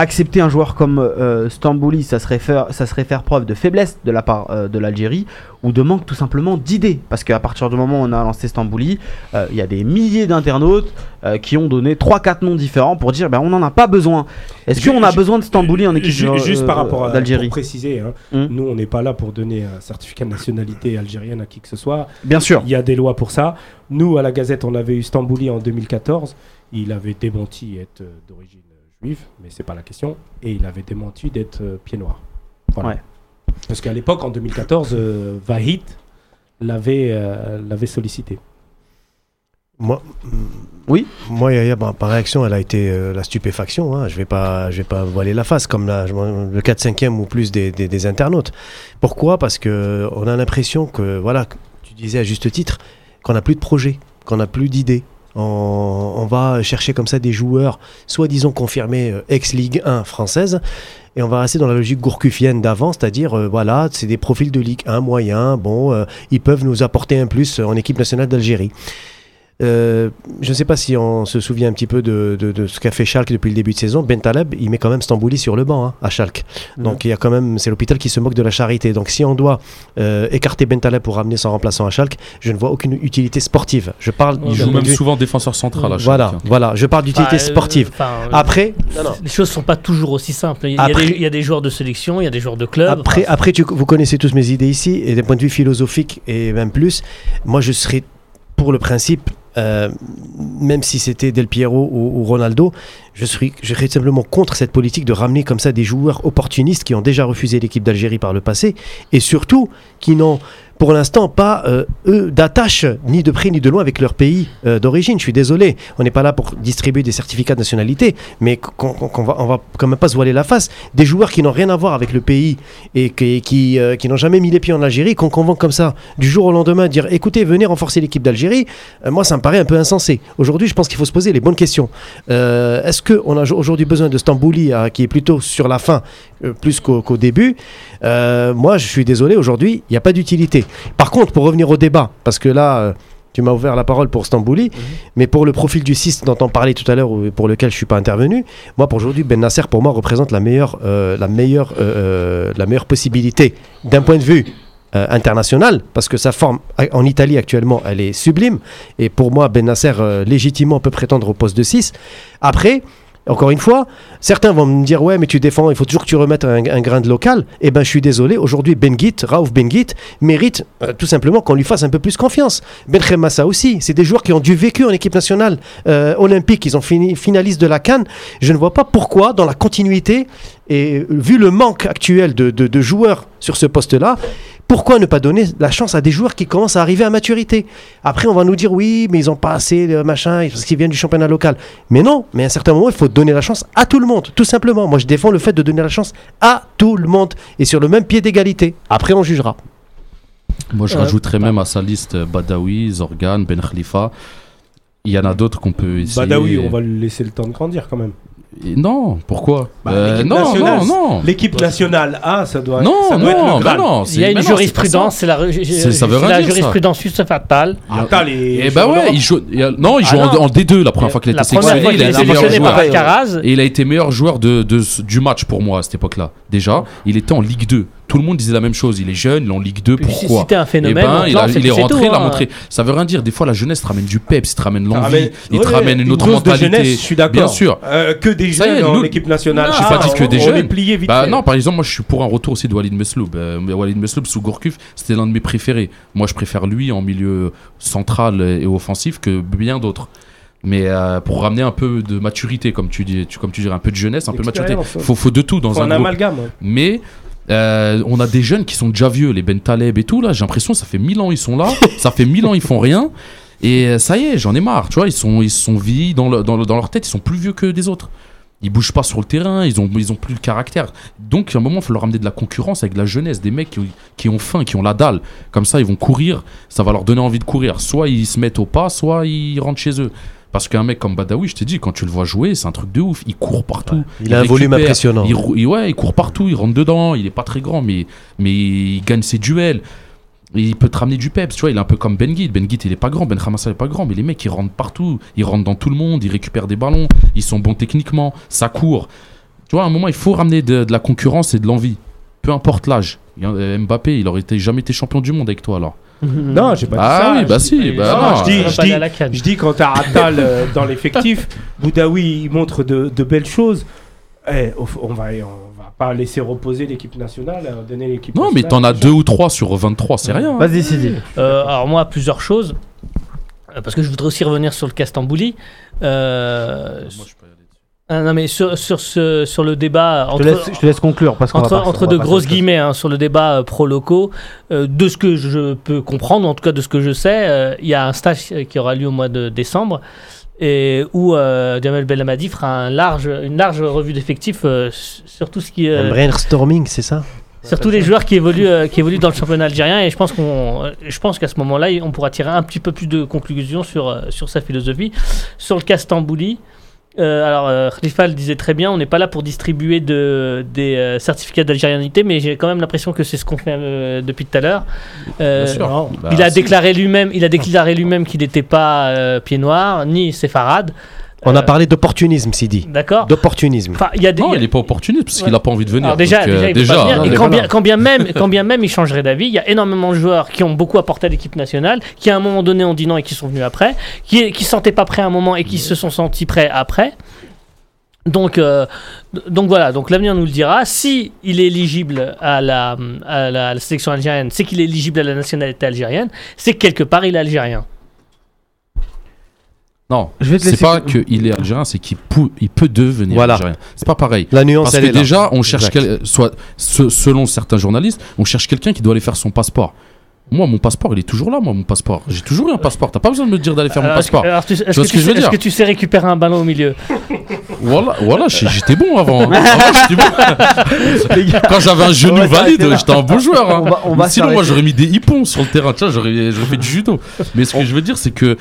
accepter un joueur comme euh, Stambouli, ça serait, faire, ça serait faire preuve de faiblesse de la part euh, de l'Algérie ou de manque tout simplement d'idées Parce qu'à partir du moment où on a lancé Stambouli, euh, il y a des milliers d'internautes euh, qui ont donné 3-4 noms différents pour dire ben, on n'en a pas besoin. Est-ce qu'on a besoin de Stambouli en équipe Ju- Juste par rapport à pour préciser, hein, Hmm. nous on n'est pas là pour donner un certificat de nationalité algérienne à qui que ce soit. Bien sûr. Il y a des lois pour ça. Nous à la Gazette, on avait eu Stambouli en 2014. Il avait démenti être d'origine juive, mais c'est pas la question. Et il avait démenti d'être euh, pied noir. Voilà. Ouais. Parce qu'à l'époque, en 2014, euh, Vahid l'avait euh, l'avait sollicité. Moi, Oui. Moi, Yaya, bah, par réaction, elle a été euh, la stupéfaction. hein. Je vais pas, je vais pas voiler la face comme la- le 4 5 ou plus des, des- des internautes. Pourquoi? Parce que on a l'impression que, voilà, que tu disais à juste titre, qu'on n'a plus de projet, qu'on n'a plus d'idées. On, va chercher comme ça des joueurs, soi-disant confirmés euh, ex-Ligue 1 française, et on va rester dans la logique gourcufienne d'avant, c'est-à-dire, euh, voilà, c'est des profils de Ligue 1 moyen, bon, euh, ils peuvent nous apporter un plus en équipe nationale d'Algérie. Euh, je ne sais pas si on se souvient un petit peu de, de- de ce qu'a fait Schalke depuis le début de saison. Ben Taleb, il met quand même Stambouli sur le banc hein, à Schalke. Donc il y a quand même, c'est l'hôpital qui se moque de la charité. Donc si on doit euh, écarter Ben Taleb pour ramener son remplaçant à Schalke, je ne vois aucune utilité sportive. Je parle. Il joue même souvent défenseur central à Voilà, Schalke. voilà. Je parle d'utilité Enfin, euh, sportive. enfin, euh, Après, non, non. Les choses sont pas toujours aussi simples. Il y, a des, il y a des joueurs de sélection, il y a des joueurs de club. Après, Enfin, après tu- vous connaissez tous mes idées ici, et d'un point de vue philosophique et même plus, moi je serais pour le principe, euh, même si c'était Del Piero ou, ou Ronaldo, je serais simplement contre cette politique de ramener comme ça des joueurs opportunistes qui ont déjà refusé l'équipe d'Algérie par le passé, et surtout qui n'ont pour l'instant pas, euh, d'attache ni de près ni de loin avec leur pays euh, d'origine. Je suis désolé, on n'est pas là pour distribuer des certificats de nationalité, mais qu'on qu'on va, quand même pas se voiler la face. Des joueurs qui n'ont rien à voir avec le pays et qui, euh, n'ont jamais mis les pieds en Algérie, qu'on convoque comme ça du jour au lendemain, dire écoutez, venez renforcer l'équipe d'Algérie, moi ça me paraît un peu insensé. Aujourd'hui, je pense qu'il faut se poser les bonnes questions. Est-ce qu'on a aujourd'hui besoin de Stambouli, euh, qui est plutôt sur la fin, euh, plus qu'au début Euh, Moi, je suis désolé, aujourd'hui, il n'y a pas d'utilité. Par contre, pour revenir au débat, parce que là. euh, tu m'as ouvert la parole pour Stambouli, mais pour le profil du 6 dont on parlait tout à l'heure, ou pour lequel je suis pas intervenu, moi, pour aujourd'hui, Ben Nasser, pour moi, représente la meilleure, euh, la meilleure, euh, la meilleure possibilité d'un point de vue euh, international, parce que sa forme a- en Italie actuellement, elle est sublime. Et pour moi, Ben Nasser, euh, légitimement, peut prétendre au poste de 6. Après, encore une fois, certains vont me dire Ouais, mais tu défends, il faut toujours que tu remettes un, un grain de local. Eh ben, je suis désolé, aujourd'hui, Benguit, Raouf Benguit, mérite euh, tout simplement qu'on lui fasse un peu plus confiance. Ben Massa aussi, c'est des joueurs qui ont du vécu en équipe nationale euh, olympique, ils ont fini finalistes de la Cannes. Je ne vois pas pourquoi, dans la continuité, et vu le manque actuel de, de- de joueurs sur ce poste-là, pourquoi ne pas donner la chance à des joueurs qui commencent à arriver à maturité? Après, on va nous dire oui, mais ils n'ont pas assez de machin parce qu'ils viennent du championnat local. Mais non, mais à un certain moment, il faut donner la chance à tout le monde, tout simplement. Moi, je défends le fait de donner la chance à tout le monde et sur le même pied d'égalité. Après, on jugera. Moi, je Euh, rajouterais même à sa liste euh, Badawi, Zorgan, Ben Khalifa. Il y en a d'autres qu'on peut essayer. Badawi, on va lui laisser le temps de grandir quand même. Non, pourquoi Bah, Euh, l'équipe Non, nationale, non, non. L'équipe nationale A, ça doit, Non, ça doit être non, le bah non. il y a une jurisprudence, ça. c'est la, ça veut la dire, ça. jurisprudence Yusuf Attal. Attends, les Eh bah ouais, il joue. Non, il Ah joue en, non. en D2 la première fois qu'il a La été première sélectionné. fois Il qu'il a été meilleur joueur. Alcaraz. Et il a été meilleur joueur de, de- du match pour moi à cette époque-là. Déjà, il était en Ligue 2. Tout le monde disait la même chose. Il est jeune, il est en Ligue 2, Puis si pourquoi c'était un Eh phénomène, ben, on il, a- il est rentré, il a montré. Ça veut rien dire. Des fois, la jeunesse te ramène du peps, il te ramène Ça l'envie, il te ramène une autre dose de mentalité. jeunesse, je suis d'accord. Bien sûr. Euh, que des Ça est, jeunes en équipe nationale. Non, je j'ai pas dit que on- des on jeunes. les pliait vite Bah non, par exemple, moi je suis pour un retour aussi de Walid Mesloub. Euh, Walid Mesloub sous Gourcuff, c'était l'un de mes préférés. Moi, je préfère lui en milieu central et offensif que bien d'autres. Mais euh, pour ramener un peu de maturité, comme tu dis, tu, comme tu dirais, un peu de jeunesse, un peu de maturité. Faut, faut de tout dans Faut un un amalgame. Mais euh, on a des jeunes qui sont déjà vieux, les Ben Taleb et tout là. J'ai l'impression ça fait mille ans ils sont là, <laughs> ça fait mille ans ils font rien. Et euh, ça y est, j'en ai marre. Tu vois, ils sont ils sont vieillis dans, le- dans, le- dans leur tête, ils sont plus vieux que des autres. Ils bougent pas sur le terrain, ils ont ils ont plus le caractère. Donc à un moment, il faut leur ramener de la concurrence avec de la jeunesse, des mecs qui, qui ont faim, qui ont la dalle. Comme ça, ils vont courir, ça va leur donner envie de courir. Soit ils se mettent au pas, soit ils rentrent chez eux. Parce qu'un mec comme Badawi, je t'ai dit, quand tu le vois jouer, c'est un truc de ouf. Il court partout. Il a un volume impressionnant. Il, ouais, il court partout, il rentre dedans, il est pas très grand, mais, mais il gagne ses duels. Il peut te ramener du peps, tu vois, il est un peu comme Ben Guide. Ben il est pas grand, Ben Khamassa, il est pas grand, mais les mecs, ils rentrent partout, ils rentrent dans tout le monde, ils récupèrent des ballons, ils sont bons techniquement, ça court. Tu vois, à un moment, il faut ramener de, de la concurrence et de l'envie. Peu importe l'âge. Euh, Mbappé, il aurait été, jamais été champion du monde avec toi, alors. <laughs> Non, j'ai pas dit Ah ça. oui, bah Je- si, bah non, non. je dis- je dis-. Je dis quand t'as Attal euh, dans l'effectif, <laughs> Boudaoui il montre de, de belles choses. Eh, on va on va pas laisser reposer l'équipe nationale, euh, donner l'équipe. Non, mais t'en as deux ou trois sur 23, c'est rien. Vas-y, Sidi. Euh, alors moi, plusieurs choses. Parce que je voudrais aussi revenir sur le Castambouli. Euh, ah, non mais sur, sur, ce, sur le débat Je te laisse, je te laisse conclure parce qu'on entre, va entre de grosses guillemets hein, sur le débat euh, pro-locaux, euh, de ce que je peux comprendre, en tout cas de ce que je sais, euh, il y a un stage qui aura lieu au mois de décembre et où euh, Jamel Belhamadi fera un large, une large revue d'effectifs euh, sur tout ce qui Un euh, brainstorming, c'est ça? sur tous les joueurs qui évoluent, euh, qui évoluent dans le championnat algérien et je pense qu'on, je pense qu'à ce moment-là, on pourra tirer un petit peu plus de conclusions sur sur sa philosophie, sur le Castambouli. Euh, alors, euh, Khalifa le disait très bien, on n'est pas là pour distribuer de, des euh, certificats d'algérianité, mais j'ai quand même l'impression que c'est ce qu'on fait euh, depuis tout à l'heure. Euh, Bien sûr. non. Bah, il a si. déclaré lui-même, il a déclaré lui-même qu'il n'était pas euh, pied noir ni séfarade. On a Euh, parlé d'opportunisme, Sidi. D'accord. D'opportunisme. Enfin, il y a des, Non, il est pas opportuniste parce qu'il Ouais. a pas envie de venir. Alors déjà, Donc, déjà, il faut pas venir. non, et quand, bien, quand, bien même, quand bien même il changerait d'avis, il y a énormément de joueurs qui ont beaucoup apporté à l'équipe nationale, qui à un moment donné ont dit non et qui sont venus après, qui qui se sentaient pas prêts à un moment et qui se sont sentis prêts après. Donc, euh, donc voilà, donc l'avenir nous le dira. Si il est éligible à la, à la, à la sélection algérienne, c'est qu'il est éligible à la nationalité algérienne, c'est que quelque part il est algérien. Non, Je vais te c'est laisser- pas qu'il est algérien, c'est qu'il pou- il peut devenir Voilà. algérien. C'est pas pareil. La nuance, Parce elle que est là. déjà, on cherche, quel- soit ce- selon certains journalistes, on cherche quelqu'un qui doit aller faire son passeport. Moi, mon passeport, il est toujours là, moi, mon passeport. J'ai toujours eu un passeport. T'as pas besoin de me dire d'aller faire mon Alors, passeport. alors, tu- est-ce vois que, ce tu que je veux sais- est-ce dire que tu sais récupérer un ballon au milieu? Voilà, voilà j'étais bon avant. hein. Avant, j'étais bon. <laughs> Les gars, Quand j'avais un genou valide, là. j'étais un bon joueur. hein. On va- on va Sinon, moi, j'aurais mis des hippons sur le terrain. Tu vois, j'aurais j'aurais fait du judo. Mais ce que je veux dire, c'est que.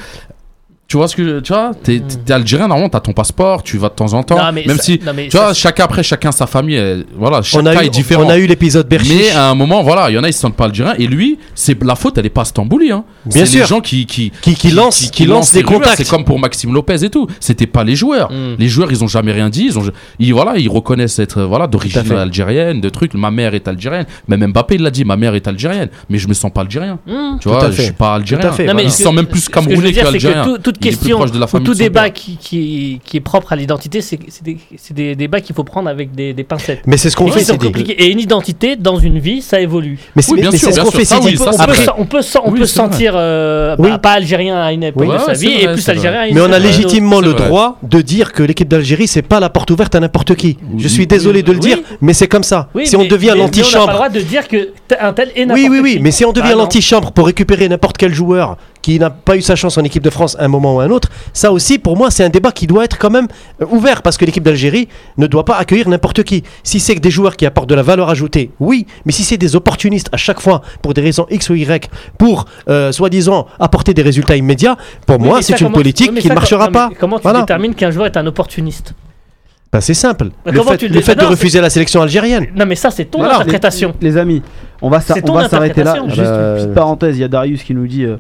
Tu vois ce que je- tu vois T'es t'es algérien, normalement, t'as ton passeport, tu vas de temps en temps. Non, mais même ça- si, non, mais tu vois, chacun après, chacun sa famille. elle- voilà, eu, est différent. on a eu l'épisode Mais Berchiche. à un moment, voilà, il y en a, ils se sentent pas algériens. Et lui, c'est la faute, elle est pas à Stambouli. Hein. Bien C'est sûr. les gens qui, qui, qui, qui lance, qui, lance des les rumeurs. contacts. C'est comme pour Maxime Lopez et tout. C'était pas les joueurs. Mm. Les joueurs, ils ont jamais rien dit. Ils, ont, ils, voilà, ils reconnaissent être voilà, d'origine algérienne, de trucs. Ma mère est algérienne. Même Mbappé, il l'a dit, ma mère est algérienne. Mais je me sens pas algérien. Hmm. Tu Tout vois, je suis pas algérien. à fait, Non, mais il ce se que- sent même plus je camerounais qu'algérien. Toute question proche de la ou tout débat qui, qui, qui est propre à l'identité, c'est des, c'est des débats qu'il faut prendre avec des, des pincettes. Mais c'est ce qu'on fait, qui compliqués. Et une identité dans une vie, ça évolue. Mais c'est Oui, bien mais sûr, c'est ce qu'on fait, Ça, oui, on c'est peut, on peut, se- on Oui, peut sentir euh, Oui. bah, pas algérien à une époque Oui, de sa vie et plus algérien à une Mais on a légitimement le droit de dire que l'équipe d'Algérie, c'est pas la porte ouverte à n'importe qui. Je suis Oui, désolé de le oui. dire, mais c'est comme ça. Oui, si on devient mais On n'a pas le l'antichambre. droit de dire que un tel est n'importe Oui, oui, oui, qui. mais si on devient Bah l'antichambre pour récupérer n'importe quel joueur qui n'a pas eu sa chance en équipe de France à un moment ou à un autre, ça aussi, pour moi, c'est un débat qui doit être quand même euh, ouvert parce que l'équipe d'Algérie ne doit pas accueillir n'importe qui. Si c'est que des joueurs qui apportent de la valeur ajoutée, oui, mais si c'est des opportunistes à chaque fois pour des raisons X ou Y, pour euh, soi-disant apporter des résultats immédiats, pour Oui, moi, c'est une comment- politique qui ne marchera non, pas. Comment tu Voilà. détermines qu'un joueur est un opportuniste? Ben, c'est simple. Mais Le fait, tu le le dé- fait de Non, refuser la sélection algérienne. Non, mais ça, c'est ton Voilà. interprétation. Les amis, on va, s'arrêter là. interprétation. Juste une petite parenthèse, il y a Darius qui nous dit euh,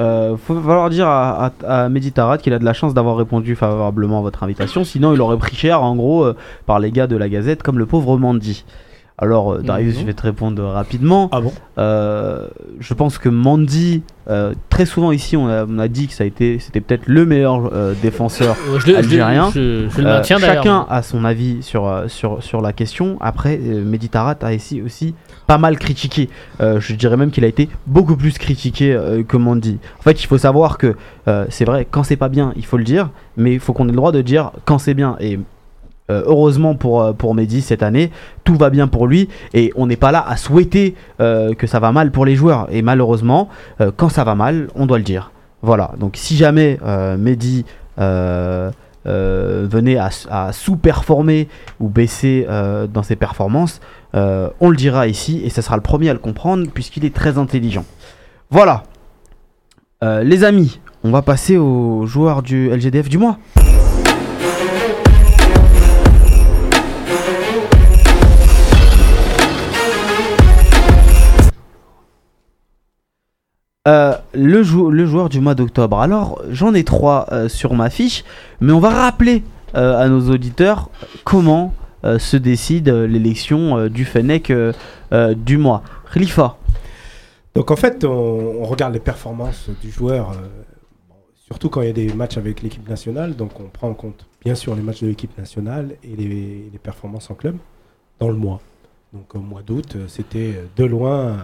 euh, faut falloir dire à, à, à Mehdi Tarat qu'il a de la chance d'avoir répondu favorablement à votre invitation, sinon il aurait pris cher en gros euh, par les gars de la Gazette, comme le pauvre Mandy. Alors, euh, Darius, Mhm. je vais te répondre rapidement. Ah bon Euh, je pense que Mandy, euh, très souvent ici, on a, on a dit que ça a été, c'était peut-être le meilleur euh, défenseur. Je, Algérien. je- je le maintiens chacun a son avis sur, sur, sur la question. Après, euh, Mehdi Tarat a ici aussi pas mal critiqué. Je dirais même qu'il a été beaucoup plus critiqué que Mandy. En fait, il faut savoir que c'est vrai, quand c'est pas bien, il faut le dire, mais il faut qu'on ait le droit de dire quand c'est bien. Et euh, heureusement pour, euh, pour Mehdi cette année, tout va bien pour lui et on n'est pas là à souhaiter euh, que ça va mal pour les joueurs. Et malheureusement, quand ça va mal, on doit le dire. Voilà, donc si jamais Mehdi venait à, à sous-performer ou baisser dans ses performances, on le dira ici et ça sera le premier à le comprendre puisqu'il est très intelligent. Voilà, les amis, on va passer aux joueurs du LGDF du mois. Euh, le, jou- le joueur du mois d'octobre. Alors, j'en ai trois euh, sur ma fiche, mais on va rappeler euh, à nos auditeurs comment se décide l'élection du Fennec du mois. Khalifa, Donc en fait, on, regarde les performances du joueur, surtout quand il y a des matchs avec l'équipe nationale. Donc on prend en compte bien sûr les matchs de l'équipe nationale et les, performances en club dans le mois. Donc au mois d'août, c'était de loin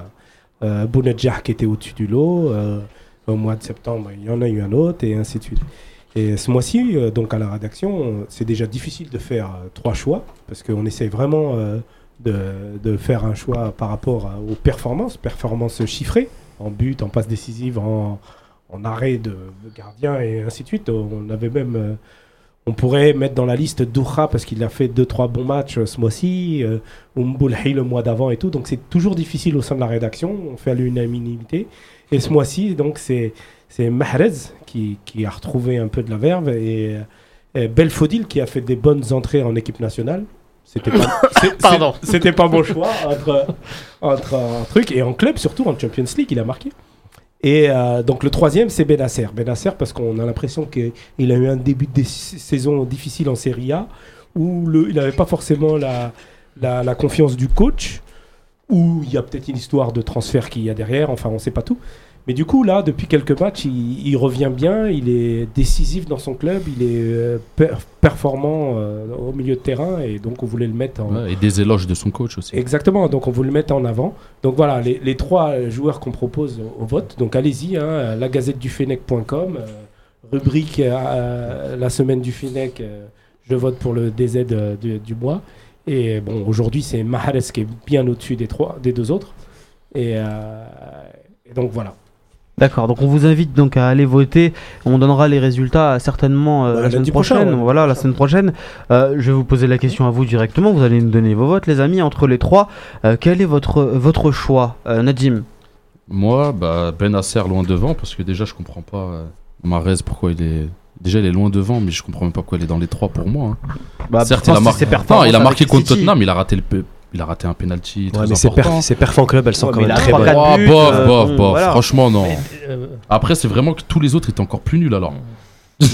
euh, Bounedjah qui était au-dessus du lot. euh, au mois de septembre, il y en a eu un autre et ainsi de suite. Et ce mois-ci, euh, donc à la rédaction, c'est déjà difficile de faire euh, trois choix parce qu'on essaye vraiment de, faire un choix par rapport aux performances, performances chiffrées, en but, en passe décisive, en, arrêt de, de gardien et ainsi de suite. On avait même, on pourrait mettre dans la liste Doura parce qu'il a fait deux trois bons matchs euh, ce mois-ci, euh, Umboulhi le mois d'avant et tout. Donc c'est toujours difficile au sein de la rédaction. On fait à l'unanimité. Et ce mois-ci, donc c'est c'est Mahrez qui, qui a retrouvé un peu de la verve et, euh, Belfodil qui a fait des bonnes entrées en équipe nationale. C'était pas, <laughs> Pardon. C'était pas bon choix entre, entre un truc et en club, surtout en Champions League, il a marqué. Et euh, donc le troisième, c'est Benasser. Benasser parce qu'on a l'impression qu'il a eu un début de saison difficile en Serie A où il n'avait pas forcément la, la confiance du coach, où il y a peut-être une histoire de transfert qu'il y a derrière, enfin on ne sait pas tout. Mais du coup, là, depuis quelques matchs, il, il revient bien, il est décisif dans son club, il est euh, per- performant euh, au milieu de terrain, et donc on voulait le mettre en, Ouais, et des éloges de son coach aussi. Exactement, donc on veut le mettre en avant. Donc voilà, les, les trois joueurs qu'on propose au, vote. Donc allez-y, hein, la gazette du Fennec.com, euh, rubrique euh, la semaine du Fennec, je vote pour le DZ du, du mois. Et bon, aujourd'hui c'est Mahrez qui est bien au-dessus des, trois, des deux autres. Et, et donc voilà. D'accord, donc on vous invite donc à aller voter. On donnera les résultats certainement euh, Bah, la semaine prochaine. prochain, ouais. Voilà, la semaine prochaine. Euh, je vais vous poser la question à vous directement. Vous allez nous donner vos votes, les amis. Entre les trois, euh, quel est votre, votre choix Euh, Nadim? Moi, bah, Benasser loin devant, parce que déjà, je comprends pas euh, Mahrez, pourquoi il est. Déjà, il est loin devant, mais je comprends même pas pourquoi il est dans les trois pour moi. hein. bah, Certes, il a, Non, il marqué contre City. Tottenham, il a raté, le il a raté un penalty très Ouais, mais ses, important. perf, ses perfs en club, elles sont Ouais, quand même très bonnes. Oh, bof, euh, bof, bon, bof. voilà. Franchement, non. Euh, Après, c'est vraiment que tous les autres étaient encore plus nuls alors.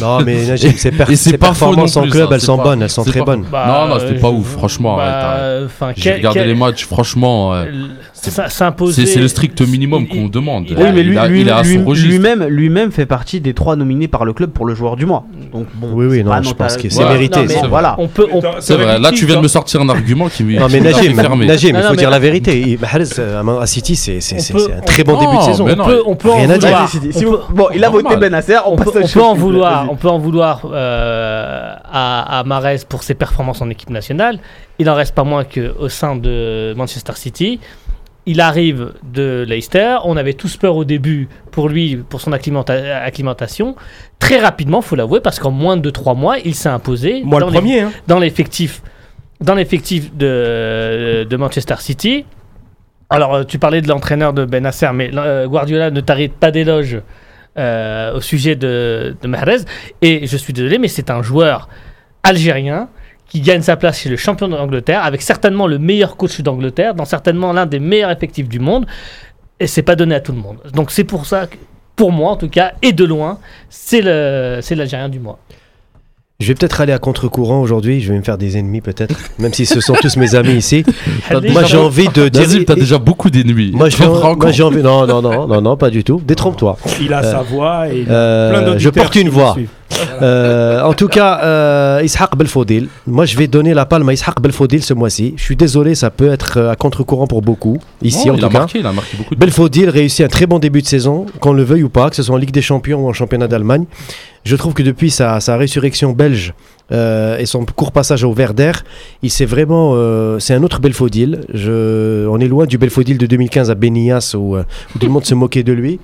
Non, mais Najim, ses, per- ses pas performances en club, ça, elles sont pas- bonnes, elles sont très pas- bonnes. Non, non, c'était euh, pas ouf, franchement, bah, arrête. enfin, J'ai regardé quel- les matchs, franchement. euh, l- s'imposer- c'est le strict minimum qu'on demande. il- Oui, mais il, lui, a- lui- il est à lui- son lui-même, lui-même fait partie des trois nominés par le club pour le joueur du mois. Donc bon, Oui, oui, c'est non, je pense que c'est Voilà. mérité, Non, voilà. On peut, on- C'est vrai, là tu viens de me sortir un argument qui Non, mais Najim, il faut dire la vérité. Il- Mahrez euh, à City, c'est un très bon on- début de saison. mais on peut, on peut en rien à dire. vouloir. Bon, il a voté. Benasser. On, peut, en vouloir, on peut en vouloir euh, à, Mahrez pour ses performances en équipe nationale. Il en reste pas moins qu'au sein de Manchester City. Il arrive de Leicester. On avait tous peur au début pour lui, pour son acclimata- acclimatation. Très rapidement, faut l'avouer, parce qu'en moins de 3 mois, il s'est imposé Moi dans le premier, hein. dans l'effectif dans l'effectif de, de Manchester City. Alors, euh, tu parlais de l'entraîneur de Benasser, mais euh, Guardiola ne t'arrête pas d'éloge euh, au sujet de, de Mahrez. Et je suis désolé, mais c'est un joueur algérien qui gagne sa place chez le champion d'Angleterre, avec certainement le meilleur coach d'Angleterre, dans certainement l'un des meilleurs effectifs du monde. Et c'est pas donné à tout le monde. Donc c'est pour ça que, pour moi en tout cas, et de loin, c'est le- c'est l'Algérien du mois. Je vais peut-être aller à contre-courant aujourd'hui, je vais me faire des ennemis peut-être, même si ce sont tous mes amis ici. <laughs> Moi j'ai envie de dire. Nazim, t'as déjà beaucoup d'ennemis. Moi j'ai envie. Non, non, non, non, non, pas du tout. Détrompe-toi. Il a Euh, sa voix et il a euh, plein je porte une voix. Euh, en tout cas, euh, Ishaq Belfodil. Moi, je vais donner la palme à Ishaq Belfodil ce mois-ci. Je suis désolé, ça peut être euh, à contre-courant pour beaucoup. Ici, Non, en il tout a cas. marqué, il a marqué beaucoup de Belfodil réussit un très bon début de saison, qu'on le veuille ou pas, que ce soit en Ligue des Champions ou en championnat d'Allemagne. Je trouve que depuis sa, sa résurrection belge euh, et son court passage au Werder, il s'est vraiment. euh, c'est un autre Belfodil. Je, on est loin du Belfodil de 2015 à Benias où, où tout le monde se moquait de lui.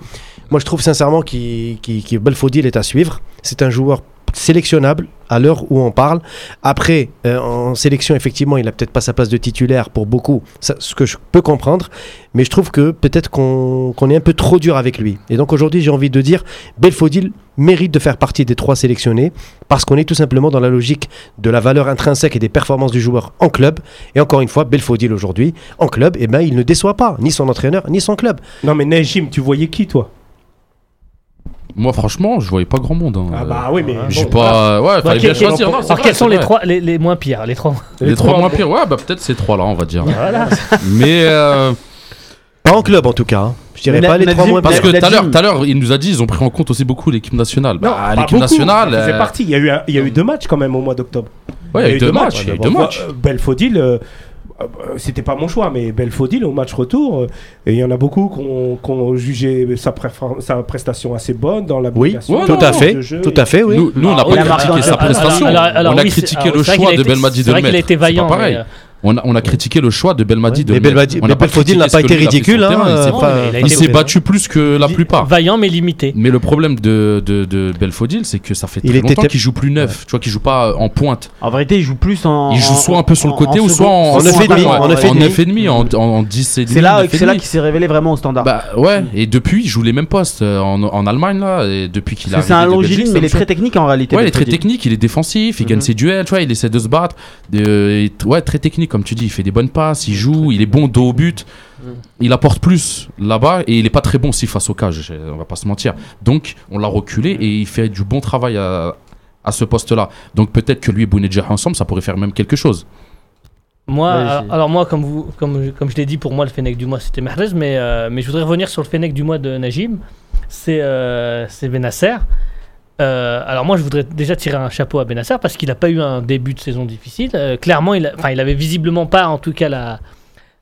Moi, je trouve sincèrement qu'il Belfodil est à suivre. C'est un joueur sélectionnable à l'heure où on parle. Après, euh, en sélection, effectivement, il n'a peut-être pas sa place de titulaire pour beaucoup, ce que je peux comprendre, mais je trouve que peut-être qu'on qu'on est un peu trop dur avec lui. Et donc aujourd'hui, j'ai envie de dire, Belfodil mérite de faire partie des trois sélectionnés, parce qu'on est tout simplement dans la logique de la valeur intrinsèque et des performances du joueur en club. Et encore une fois, Belfodil aujourd'hui, en club, eh ben, il ne déçoit pas, ni son entraîneur, ni son club. Non, mais Najim, tu voyais qui, toi? Moi, franchement, je voyais pas grand monde. hein. Ah bah oui, mais. J'ai bon, pas. Ouais, fallait bien choisir. non, c'est Alors, quels sont c'est les trois les, les moins pires Les trois. Les trois moins pires, ouais, bah peut-être ces trois-là, on va dire. Voilà. Mais euh, Pas en club en tout cas. hein. Je dirais Mais pas les trois moins parce pires. que tout à l'heure, Nazim- tout à l'heure, il nous a dit, ils ont pris en compte aussi beaucoup l'équipe nationale. Non, Bah, pas l'équipe beaucoup, nationale. Faisait euh, partie. Il y, a eu il y a eu deux matchs quand même au mois d'octobre. Ouais, il y a eu deux matchs. Il y a eu deux matchs. euh, Belfodil, c'était pas mon choix, mais Belfodil au match retour, euh, et il y en a beaucoup qui ont- qui ont jugé sa, prestation assez bonne dans la Oui, Ouais, tout à fait. Tout à fait, oui. Nous, nous, on n'a pas critiqué sa prestation. alors, alors, on a oui, critiqué le choix de Belmadi de le mettre. C'est pas pareil. Euh, On a, on a critiqué le choix de Belmadi de Mais le mettre. Belmadi- mais Belfodil n'a pas été ridicule. le hein, terrain, il euh, s'est- Non, pas- il Il battu plus que la plupart. Vaillant mais limité. Mais le problème de, de, de Belfodil, c'est que ça fait Il très était longtemps te- qu'il joue plus neuf. Tu vois, qu'il joue pas en pointe. En vérité, il joue plus en. Il joue soit un peu sur le côté en ou soit en En neuf et demi, ouais, en neuf et en demi. neuf et demi, en, en 10 et demi. C'est là, qu'il s'est révélé vraiment au standard. Bah ouais, et depuis, il joue les mêmes postes euh, en, en Allemagne là, et depuis qu'il a c'est un longiligne, mais il est très technique en réalité. Ouais, il est très technique, il est défensif, il gagne Mhm. ses duels, tu vois, il essaie de se battre. Euh, il ouais, très technique, comme tu dis, il fait des bonnes passes, il joue, il est bon dos au but. Il apporte plus là-bas et il est pas très bon aussi face au cage, on va pas se mentir. Donc, on l'a reculé et il fait du bon travail à, à ce poste-là. Donc, peut-être que lui et Bounedjah ensemble, ça pourrait faire même quelque chose. Moi, Ouais, alors, moi, comme, vous, comme, je- comme je l'ai dit, pour moi, le Fennec du mois, c'était Mahrez, mais, euh, mais je voudrais revenir sur le Fennec du mois de Najim. C'est euh, c'est Benasser. Euh, alors moi, je voudrais déjà tirer un chapeau à Benasser parce qu'il n'a pas eu un début de saison difficile. Euh, clairement, il, a- il avait visiblement pas, en tout cas, la,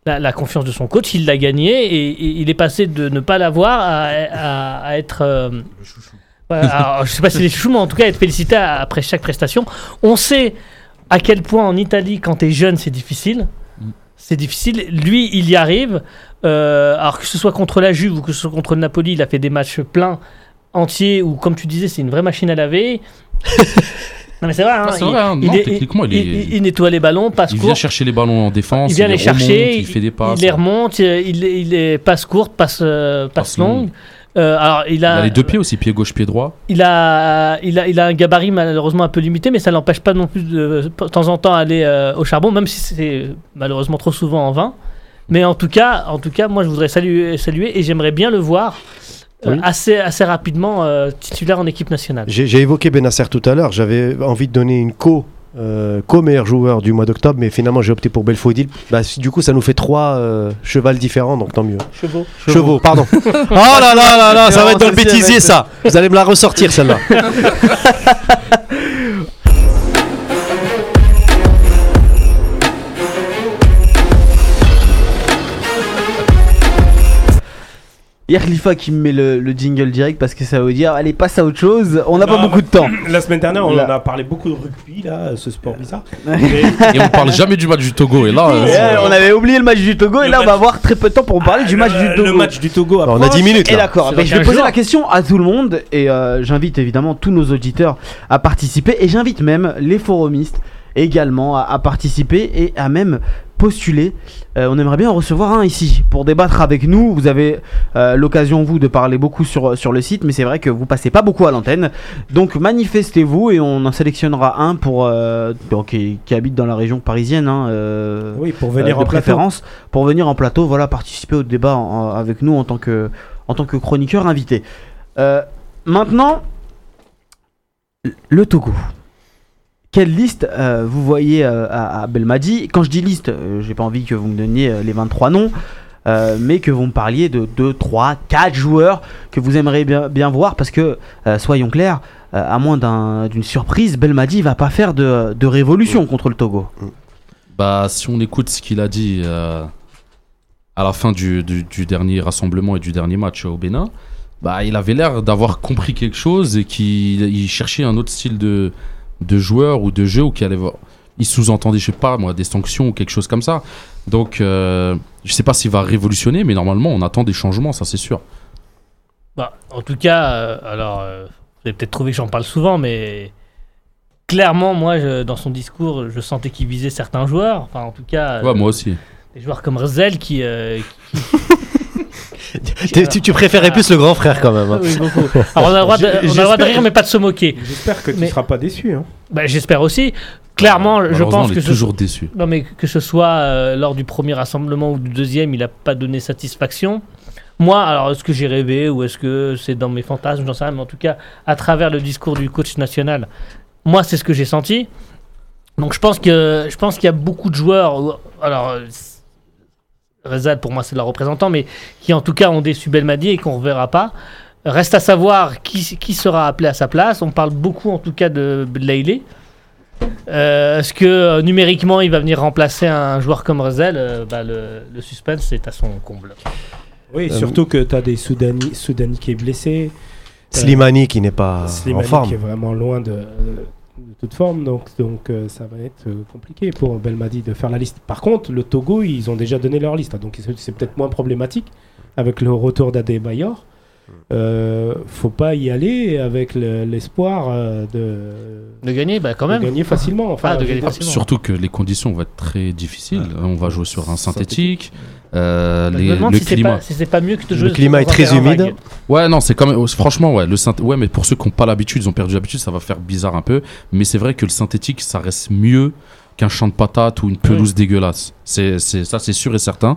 la, la confiance de son coach. Il l'a gagné et, et il est passé de ne pas l'avoir à, à- à être... euh, Ouais, alors, je sais pas si les chouchous, mais en tout cas, être félicité après chaque prestation. On sait à quel point en Italie, quand tu es jeune, c'est difficile. Mm. C'est difficile. Lui, il y arrive. Euh, alors que ce soit contre la Juve ou que ce soit contre le Napoli, il a fait des matchs pleins, entiers, où, comme tu disais, c'est une vraie machine à laver. <laughs> non, mais c'est vrai. hein, Ah, c'est il- vrai, hein. il Non, est- techniquement, il il- il nettoie les ballons, passe Il court. vient chercher les ballons en défense, Il vient les remonte, chercher, il fait des passes. il les remonte, euh, il, il passe courte, passe, euh, passe Passe longue. longue. Euh, alors, il Il a, les deux pieds aussi, pied gauche, pied droit. il a, il a, il a un gabarit malheureusement un peu limité, mais ça l'empêche pas non plus de, de temps en temps aller euh, au charbon, même si c'est malheureusement trop souvent en vain. Mais en tout cas, en tout cas, moi je voudrais saluer, saluer et j'aimerais bien le voir Oui. assez, assez rapidement euh, titulaire en équipe nationale. J'ai évoqué Benasser tout à l'heure. J'avais envie de donner une co. euh, co-meilleur joueur du mois d'octobre, mais finalement j'ai opté pour Belfodil. Bah, du coup, ça nous fait trois euh, chevals différents, donc tant mieux. Chevaux. Chevaux, pardon. <laughs> oh là là là là, ça va être dans le bêtisier ça. Vous allez me la ressortir celle-là. <laughs> A Khalifa qui me met le, le jingle direct parce que ça veut dire allez passe à autre chose, on n'a pas beaucoup de temps. La semaine dernière, on Là. en a parlé beaucoup de rugby, là, ce sport bizarre. <laughs> Et on parle jamais du match du Togo. Et là, Et, euh, on avait oublié le match du Togo et là on va avoir très peu de temps pour parler du match Le- du Togo. Le match du Togo Alors, on a approche. 10 minutes Et d'accord, je vais 15 poser la question à tout le monde et euh, j'invite évidemment tous nos auditeurs à participer et j'invite même les forumistes également à, à participer et à même postuler. Euh, on aimerait bien en recevoir un ici pour débattre avec nous. Vous avez euh, l'occasion vous de parler beaucoup sur, sur le site, mais c'est vrai que vous passez pas beaucoup à l'antenne. Donc manifestez-vous et on en sélectionnera un pour euh, qui, qui habite dans la région parisienne. hein, Oui, pour venir de en plateau. préférence pour venir en plateau, voilà, participer au débat en- en- avec nous en tant que, en tant que chroniqueur invité. Maintenant, le Togo. Quelle liste euh, vous voyez euh, à, à Belmadi? Quand je dis liste, euh, j'ai pas envie que vous me donniez euh, les 23 noms, euh, mais que vous me parliez de 2, 3, 4 joueurs que vous aimeriez bien, bien voir parce que, euh, soyons clairs, euh, à moins d'un- d'une surprise, Belmadi va pas faire de, de révolution contre le Togo. Bah, si on écoute ce qu'il a dit euh, à la fin du, du- du dernier rassemblement et du dernier match au Bénin, bah, il avait l'air d'avoir compris quelque chose et qu'il il cherchait un autre style de, de joueur ou de jeu ou qu'il allait voir. Il sous-entendait, je sais pas moi, des sanctions ou quelque chose comme ça. Donc, euh, je sais pas s'il va révolutionner, mais normalement, on attend des changements, ça c'est sûr. Bah, en tout cas, euh, alors, euh, vous avez peut-être trouvé que j'en parle souvent, mais clairement, moi, je- dans son discours, je sentais qu'il visait certains joueurs. Enfin, en tout cas, Ouais, euh, moi aussi. des joueurs comme Rezel qui. euh, <laughs> <laughs> Tu, tu- tu préférais plus le grand frère quand même. hein. oui, beaucoup. <laughs> Alors, on a le droit de, J'ai- on a le droit de j'espère- rire, mais pas de se moquer. J'espère que tu Mais- ne seras pas déçu. Hein. Bah, J'espère aussi. Clairement, je pense on que ce toujours déçu. Non, mais que ce soit euh, lors du premier rassemblement ou du deuxième, il n'a pas donné satisfaction. Moi, alors, est-ce que j'ai rêvé ou est-ce que c'est dans mes fantasmes J'en sais rien, mais en tout cas, à travers le discours du coach national, moi, c'est ce que j'ai senti. Donc, je pense que je pense qu'il y a beaucoup de joueurs. ou- Alors, Rezal, pour moi, c'est le représentant, mais qui en tout cas ont déçu Belmadi et qu'on ne reverra pas. Reste à savoir qui, qui sera appelé à sa place. On parle beaucoup, en tout cas, de Blayley. Euh, Est-ce que euh, numériquement il va venir remplacer un joueur comme Rezel Euh, bah, le, le suspense est à son comble. Oui, Euh, surtout que tu as des Soudani, Soudani qui est blessé. Slimani qui n'est pas Slimani en forme. qui est vraiment loin de, de toute forme, donc, donc euh, ça va être euh, compliqué pour Belmadi de faire la liste. Par contre, le Togo, ils ont déjà donné leur liste, hein, donc c'est peut-être moins problématique avec le retour d'Adebayor. Euh, faut pas y aller avec le- l'espoir euh, de, De gagner, bah quand de même. gagner facilement. Enfin, Ah, de gagner facilement. Surtout que les conditions vont être très difficiles. On va jouer sur un synthétique. Euh, Je les- me demande le si c'est climat. pas, si c'est pas mieux que de Le jouer climat sur est très humide. Ouais, non, c'est quand même. Franchement, ouais, le synth- ouais, mais pour ceux qui n'ont pas l'habitude, ils ont perdu l'habitude, ça va faire bizarre un peu. Mais c'est vrai que le synthétique, ça reste mieux qu'un champ de patates ou une pelouse dégueulasse. C'est, c'est, ça, c'est sûr et certain.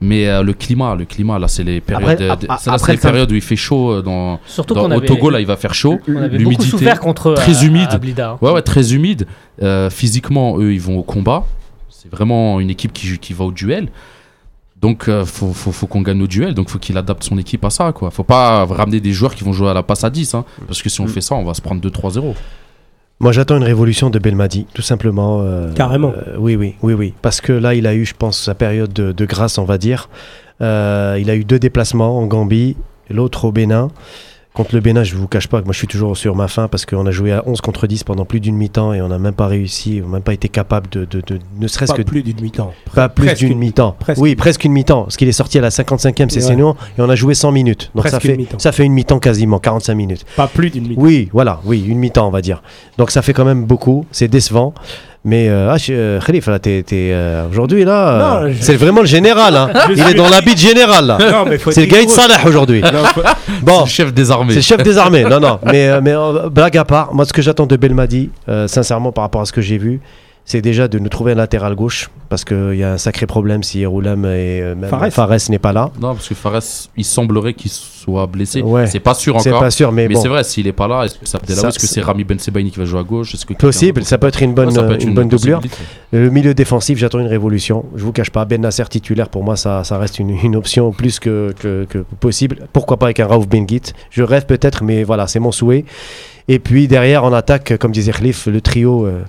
Mais euh, le climat, le climat, là, c'est les périodes, Après- euh, ap- c'est ap- là, les le périodes où il fait chaud. euh, Dans, Surtout dans- qu'on au Togo, là, il va faire chaud. on avait beaucoup l'humidité, contre très à- humide. à Blida, hein. Ouais, ouais, très humide. Euh, physiquement, eux, ils vont au combat. C'est vraiment une équipe qui, qui va au duel. Donc, euh, faut, faut, faut qu'on gagne nos duels. Donc, faut qu'il adapte son équipe à ça. Quoi. Faut pas ramener des joueurs qui vont jouer à la passe à 10. hein, parce que si on Mm. fait ça, on va se prendre 2-3-0. Moi, j'attends une révolution de Belmadi, tout simplement. euh, Carrément. euh, oui, oui, oui, oui. Parce que là, il a eu, je pense, sa période de, de grâce, on va dire. Euh, il a eu deux déplacements en Gambie, l'autre au Bénin. Contre le Bénin, je vous cache pas que moi, je suis toujours sur ma faim parce qu'on a joué à 11 contre 10 pendant plus d'une mi-temps et on n'a même pas réussi, on n'a même pas été capable de, de, de- ne serait-ce pas que plus d'une mi-temps. pas plus d'une une- mi-temps. Oui, presque une mi-temps. Parce qu'il est sorti à la 55e, c'est Ouais. nous, et on a joué 100 minutes. Donc ça Presque fait, ça fait une mi-temps quasiment, 45 minutes. Pas plus d'une mi-temps. Oui, voilà, oui, une mi-temps, on va dire. Donc ça fait quand même beaucoup, c'est décevant. Mais euh, ah, je- euh, Khalif, là, t'es, t'es, euh, aujourd'hui, là, Non, euh, je- c'est vraiment le général. hein. <laughs> Il est dans l'habit de général, là. Non, mais faut C'est le Gaïd rigoureux. Salah aujourd'hui. Non, faut- <laughs> Bon, le chef des armées. c'est le chef des armées. Non, non, mais, mais euh, blague à part, moi, ce que j'attends de Belmadi, euh, sincèrement, par rapport à ce que j'ai vu, c'est déjà de nous trouver un latéral gauche. Parce qu'il y a un sacré problème si Roulam et euh, même Fares. Fares n'est pas là. Non, parce que Fares, il semblerait qu'il soit blessé. Ouais. C'est pas sûr C'est encore. pas sûr, mais, mais bon. c'est vrai, s'il est pas là, est-ce que c'est Ça, Est-ce que c'est- c'est Rami Ben Sebaini qui va jouer à gauche que Possible, ça peut être une bonne, Ouais, être une bonne doublure. Le milieu défensif, j'attends une révolution. Je vous cache pas, Ben Nasser titulaire, pour moi, ça, ça reste une, une option plus que, que, que possible. Pourquoi pas avec un Raouf Benguit Je rêve peut-être, mais voilà, c'est mon souhait. Et puis derrière, en attaque, comme disait Khalif, le trio euh,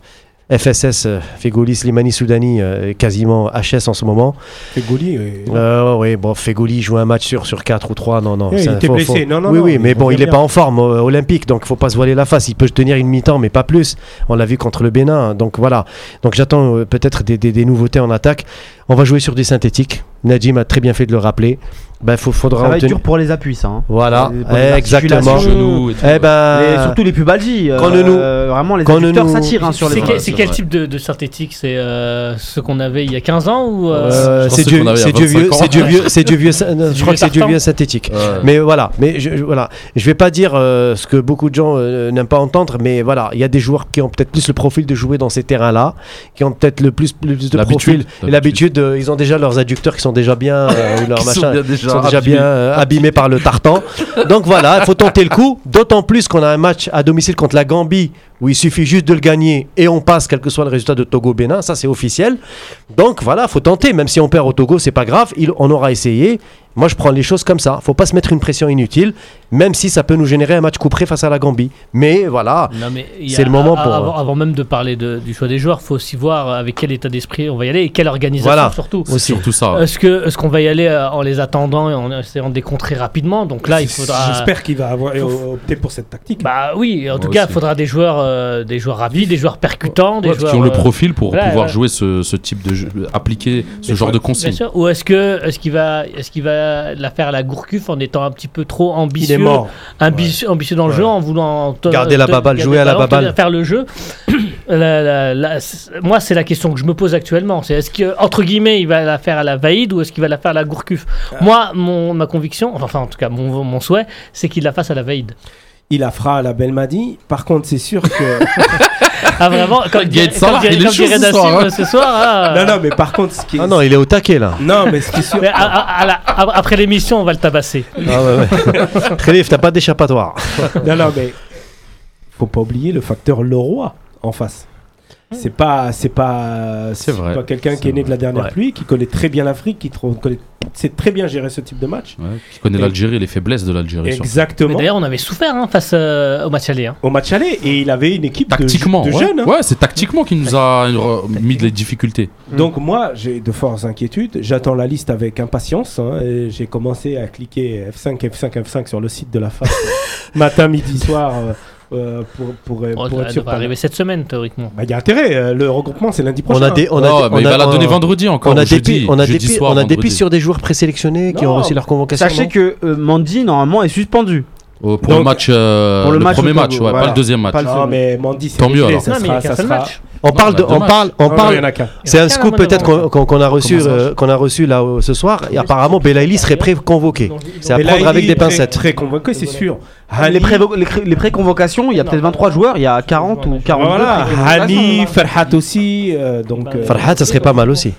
FSS, euh, Fegoli, Slimani, Soudani, euh, quasiment HS en ce moment. Fegoli, oui. Euh, oui, bon, Fegoli joue un match sur, sur 4 ou 3, non, non. Il était blessé. Non, non, oui, non, oui, il mais bon, il n'est pas en forme euh, olympique, donc faut pas se voiler la face. Il peut tenir une mi-temps, mais pas plus. On l'a vu contre le Bénin, donc voilà. Donc j'attends euh, peut-être des, des- des nouveautés en attaque. On va jouer sur du synthétique. Najim a très bien fait de le rappeler. Ben, faut, faudra Ça va être dur pour les appuis, ça. hein. Voilà, Pour les exactement. articulations. Genoux et tout. Eh ben, Et surtout les pubalgies. Quand euh, nous- vraiment, les quand adducteurs, nous- tire hein, sur C'est les Ouais, quel, c'est c'est quel type de, de synthétique C'est euh, ce qu'on avait il y a 15 ans ou euh, euh, Je c'est du, qu'on avait il y a c'est du 25 vieux, ans. c'est du vieux, <laughs> c'est du vieux, sy- je crois que c'est du vieux synthétique. Ouais. Mais voilà, mais je, je- voilà, je vais pas dire euh, ce que beaucoup de gens euh, n'aiment pas entendre, mais voilà, il y a des joueurs qui ont peut-être plus le profil de jouer dans ces terrains-là, qui ont peut-être le plus, plus de L'habitude, profil et l'habitude. euh, ils ont déjà leurs adducteurs qui sont sont déjà bien, euh, <laughs> sont bien déjà sont déjà abîmés. bien euh, abîmés par le tartan. Donc voilà, il faut tenter le coup. D'autant plus qu'on a un match à domicile contre la Gambie où il suffit juste de le gagner et on passe, quel que soit le résultat de Togo-Bénin. Ça, c'est officiel. Donc voilà, faut tenter. Même si on perd au Togo, c'est pas grave. Il- on aura essayé. Moi, je prends les choses comme ça. Faut pas se mettre une pression inutile, même si ça peut nous générer un match couperé face à la Gambie. Mais voilà, C'est le moment pour- Avant, avant même de parler de- du choix des joueurs, faut aussi voir avec quel état d'esprit on va y aller et quelle organisation Voilà. surtout. Surtout ça. Est-ce que est-ce qu'on va y aller euh, en les attendant et en essayant de les contrer rapidement? Donc là, il faudra. J'espère qu'il va avoir opté pour cette tactique. Bah oui, en tout cas, il faudra des joueurs, euh, des joueurs rapides, des joueurs percutants, des joueurs qui ont le euh, profil pour voilà, pouvoir jouer ce, ce type de jeu, appliquer ce Mais genre de consigne. Ou est-ce que est-ce qu'il va est-ce qu'il va la faire à la Gourcuff en étant un petit peu trop Il ambitieux, est mort. ambitieux, ambitieux dans le Ouais. jeu, en voulant te- Garder la baballe, garder jouer à la baballe. faire le jeu. <coughs> La- la- la- moi, c'est la question que je me pose actuellement. C'est est-ce que entre guillemets, il va la faire à la Vaïd ou est-ce qu'il va la faire à la Gourcuff? Moi, mon ma conviction, enfin en tout cas mon, mon souhait, c'est qu'il la fasse à la Vaïd. Il la fera à la Belmadi. Par contre, c'est sûr que. <laughs> Ah vraiment <laughs> Comme dirait- Salah, comme dirait- il est comme chaud dirait ce Nassim, soir, hein. ce soir. ah, non, non, mais par contre, ce qui est. ah non, il est au taquet là. Non, mais ce qui est sûr. mais à- à- à la- à- après l'émission, on va le tabasser. Ah ouais, ouais. <laughs> Khalif, t'as pas d'échappatoire. Non, non, mais faut pas oublier le facteur Leroy en face. C'est pas, c'est pas, C'est vrai. pas quelqu'un qui est né de la dernière Ouais. pluie, qui connaît très bien l'Afrique, qui connaît, sait très bien gérer ce type de match. Ouais, qui connaît Et- l'Algérie, les faiblesses de l'Algérie. Exactement. D'ailleurs, on avait souffert hein, face euh, au match aller. hein. Au match aller, et il avait une équipe de, Tactiquement, de ouais. jeunes. hein. Ouais, c'est tactiquement qui nous a mis des difficultés. Donc moi, j'ai de fortes inquiétudes. J'attends la liste avec impatience. hein, j'ai commencé à cliquer F5, F5, F5 sur le site de la FAF <laughs> matin, midi, soir euh, euh, pour, pour, Oh, pour être sûr. arriver cette semaine, théoriquement. Bah, Il y a intérêt. euh, le regroupement, c'est lundi On prochain. a des, on a Non, des- mais on il a- va la on- donner vendredi encore. On a des, on a jeudi soir, on a pistes sur des joueurs présélectionnés qui ont reçu leur convocation. Sachez que euh, Mandy, normalement, est suspendu. Oh, pour Donc, le match, euh, pour le le, match premier match, ouais, voilà. pas le deuxième match. Pas le Non, second. mais Mandy, c'est Tant mieux, alors. Ça non, mais il n'y sera, a qu'un ça seul sera- match. On parle de, bah, on parle, on parle. C'est un scoop peut-être qu'on a reçu, euh, qu'on a reçu là euh, ce soir. Et apparemment, Belaïli serait pré-convoqué. C'est à prendre avec des pincettes. Pré-convoqué, c'est sûr. Ah, les pré-convocations, il y a peut-être 23 joueurs, il y a 40 ou 42 Voilà. Hani, Ferhat aussi. euh, donc, euh, Farhat, ça serait pas mal aussi.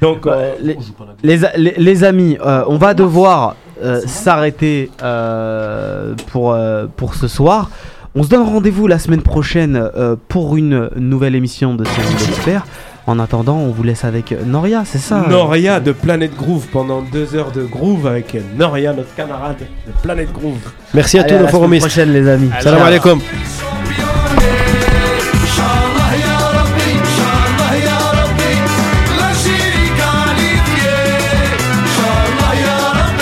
donc euh, les, les, a- les- les amis, euh, on va devoir euh, s'arrêter euh, pour, euh, pour ce soir. On se donne rendez-vous la semaine prochaine euh, pour une nouvelle émission de Série d'Experts. En attendant, on vous laisse avec Noria, c'est ça euh Noria de Planète Groove pendant deux heures de groove avec Noria, notre camarade de Planète Groove. Merci à Allez, tous à nos la semaine forumistes. prochaine, les amis. Salam alaikum.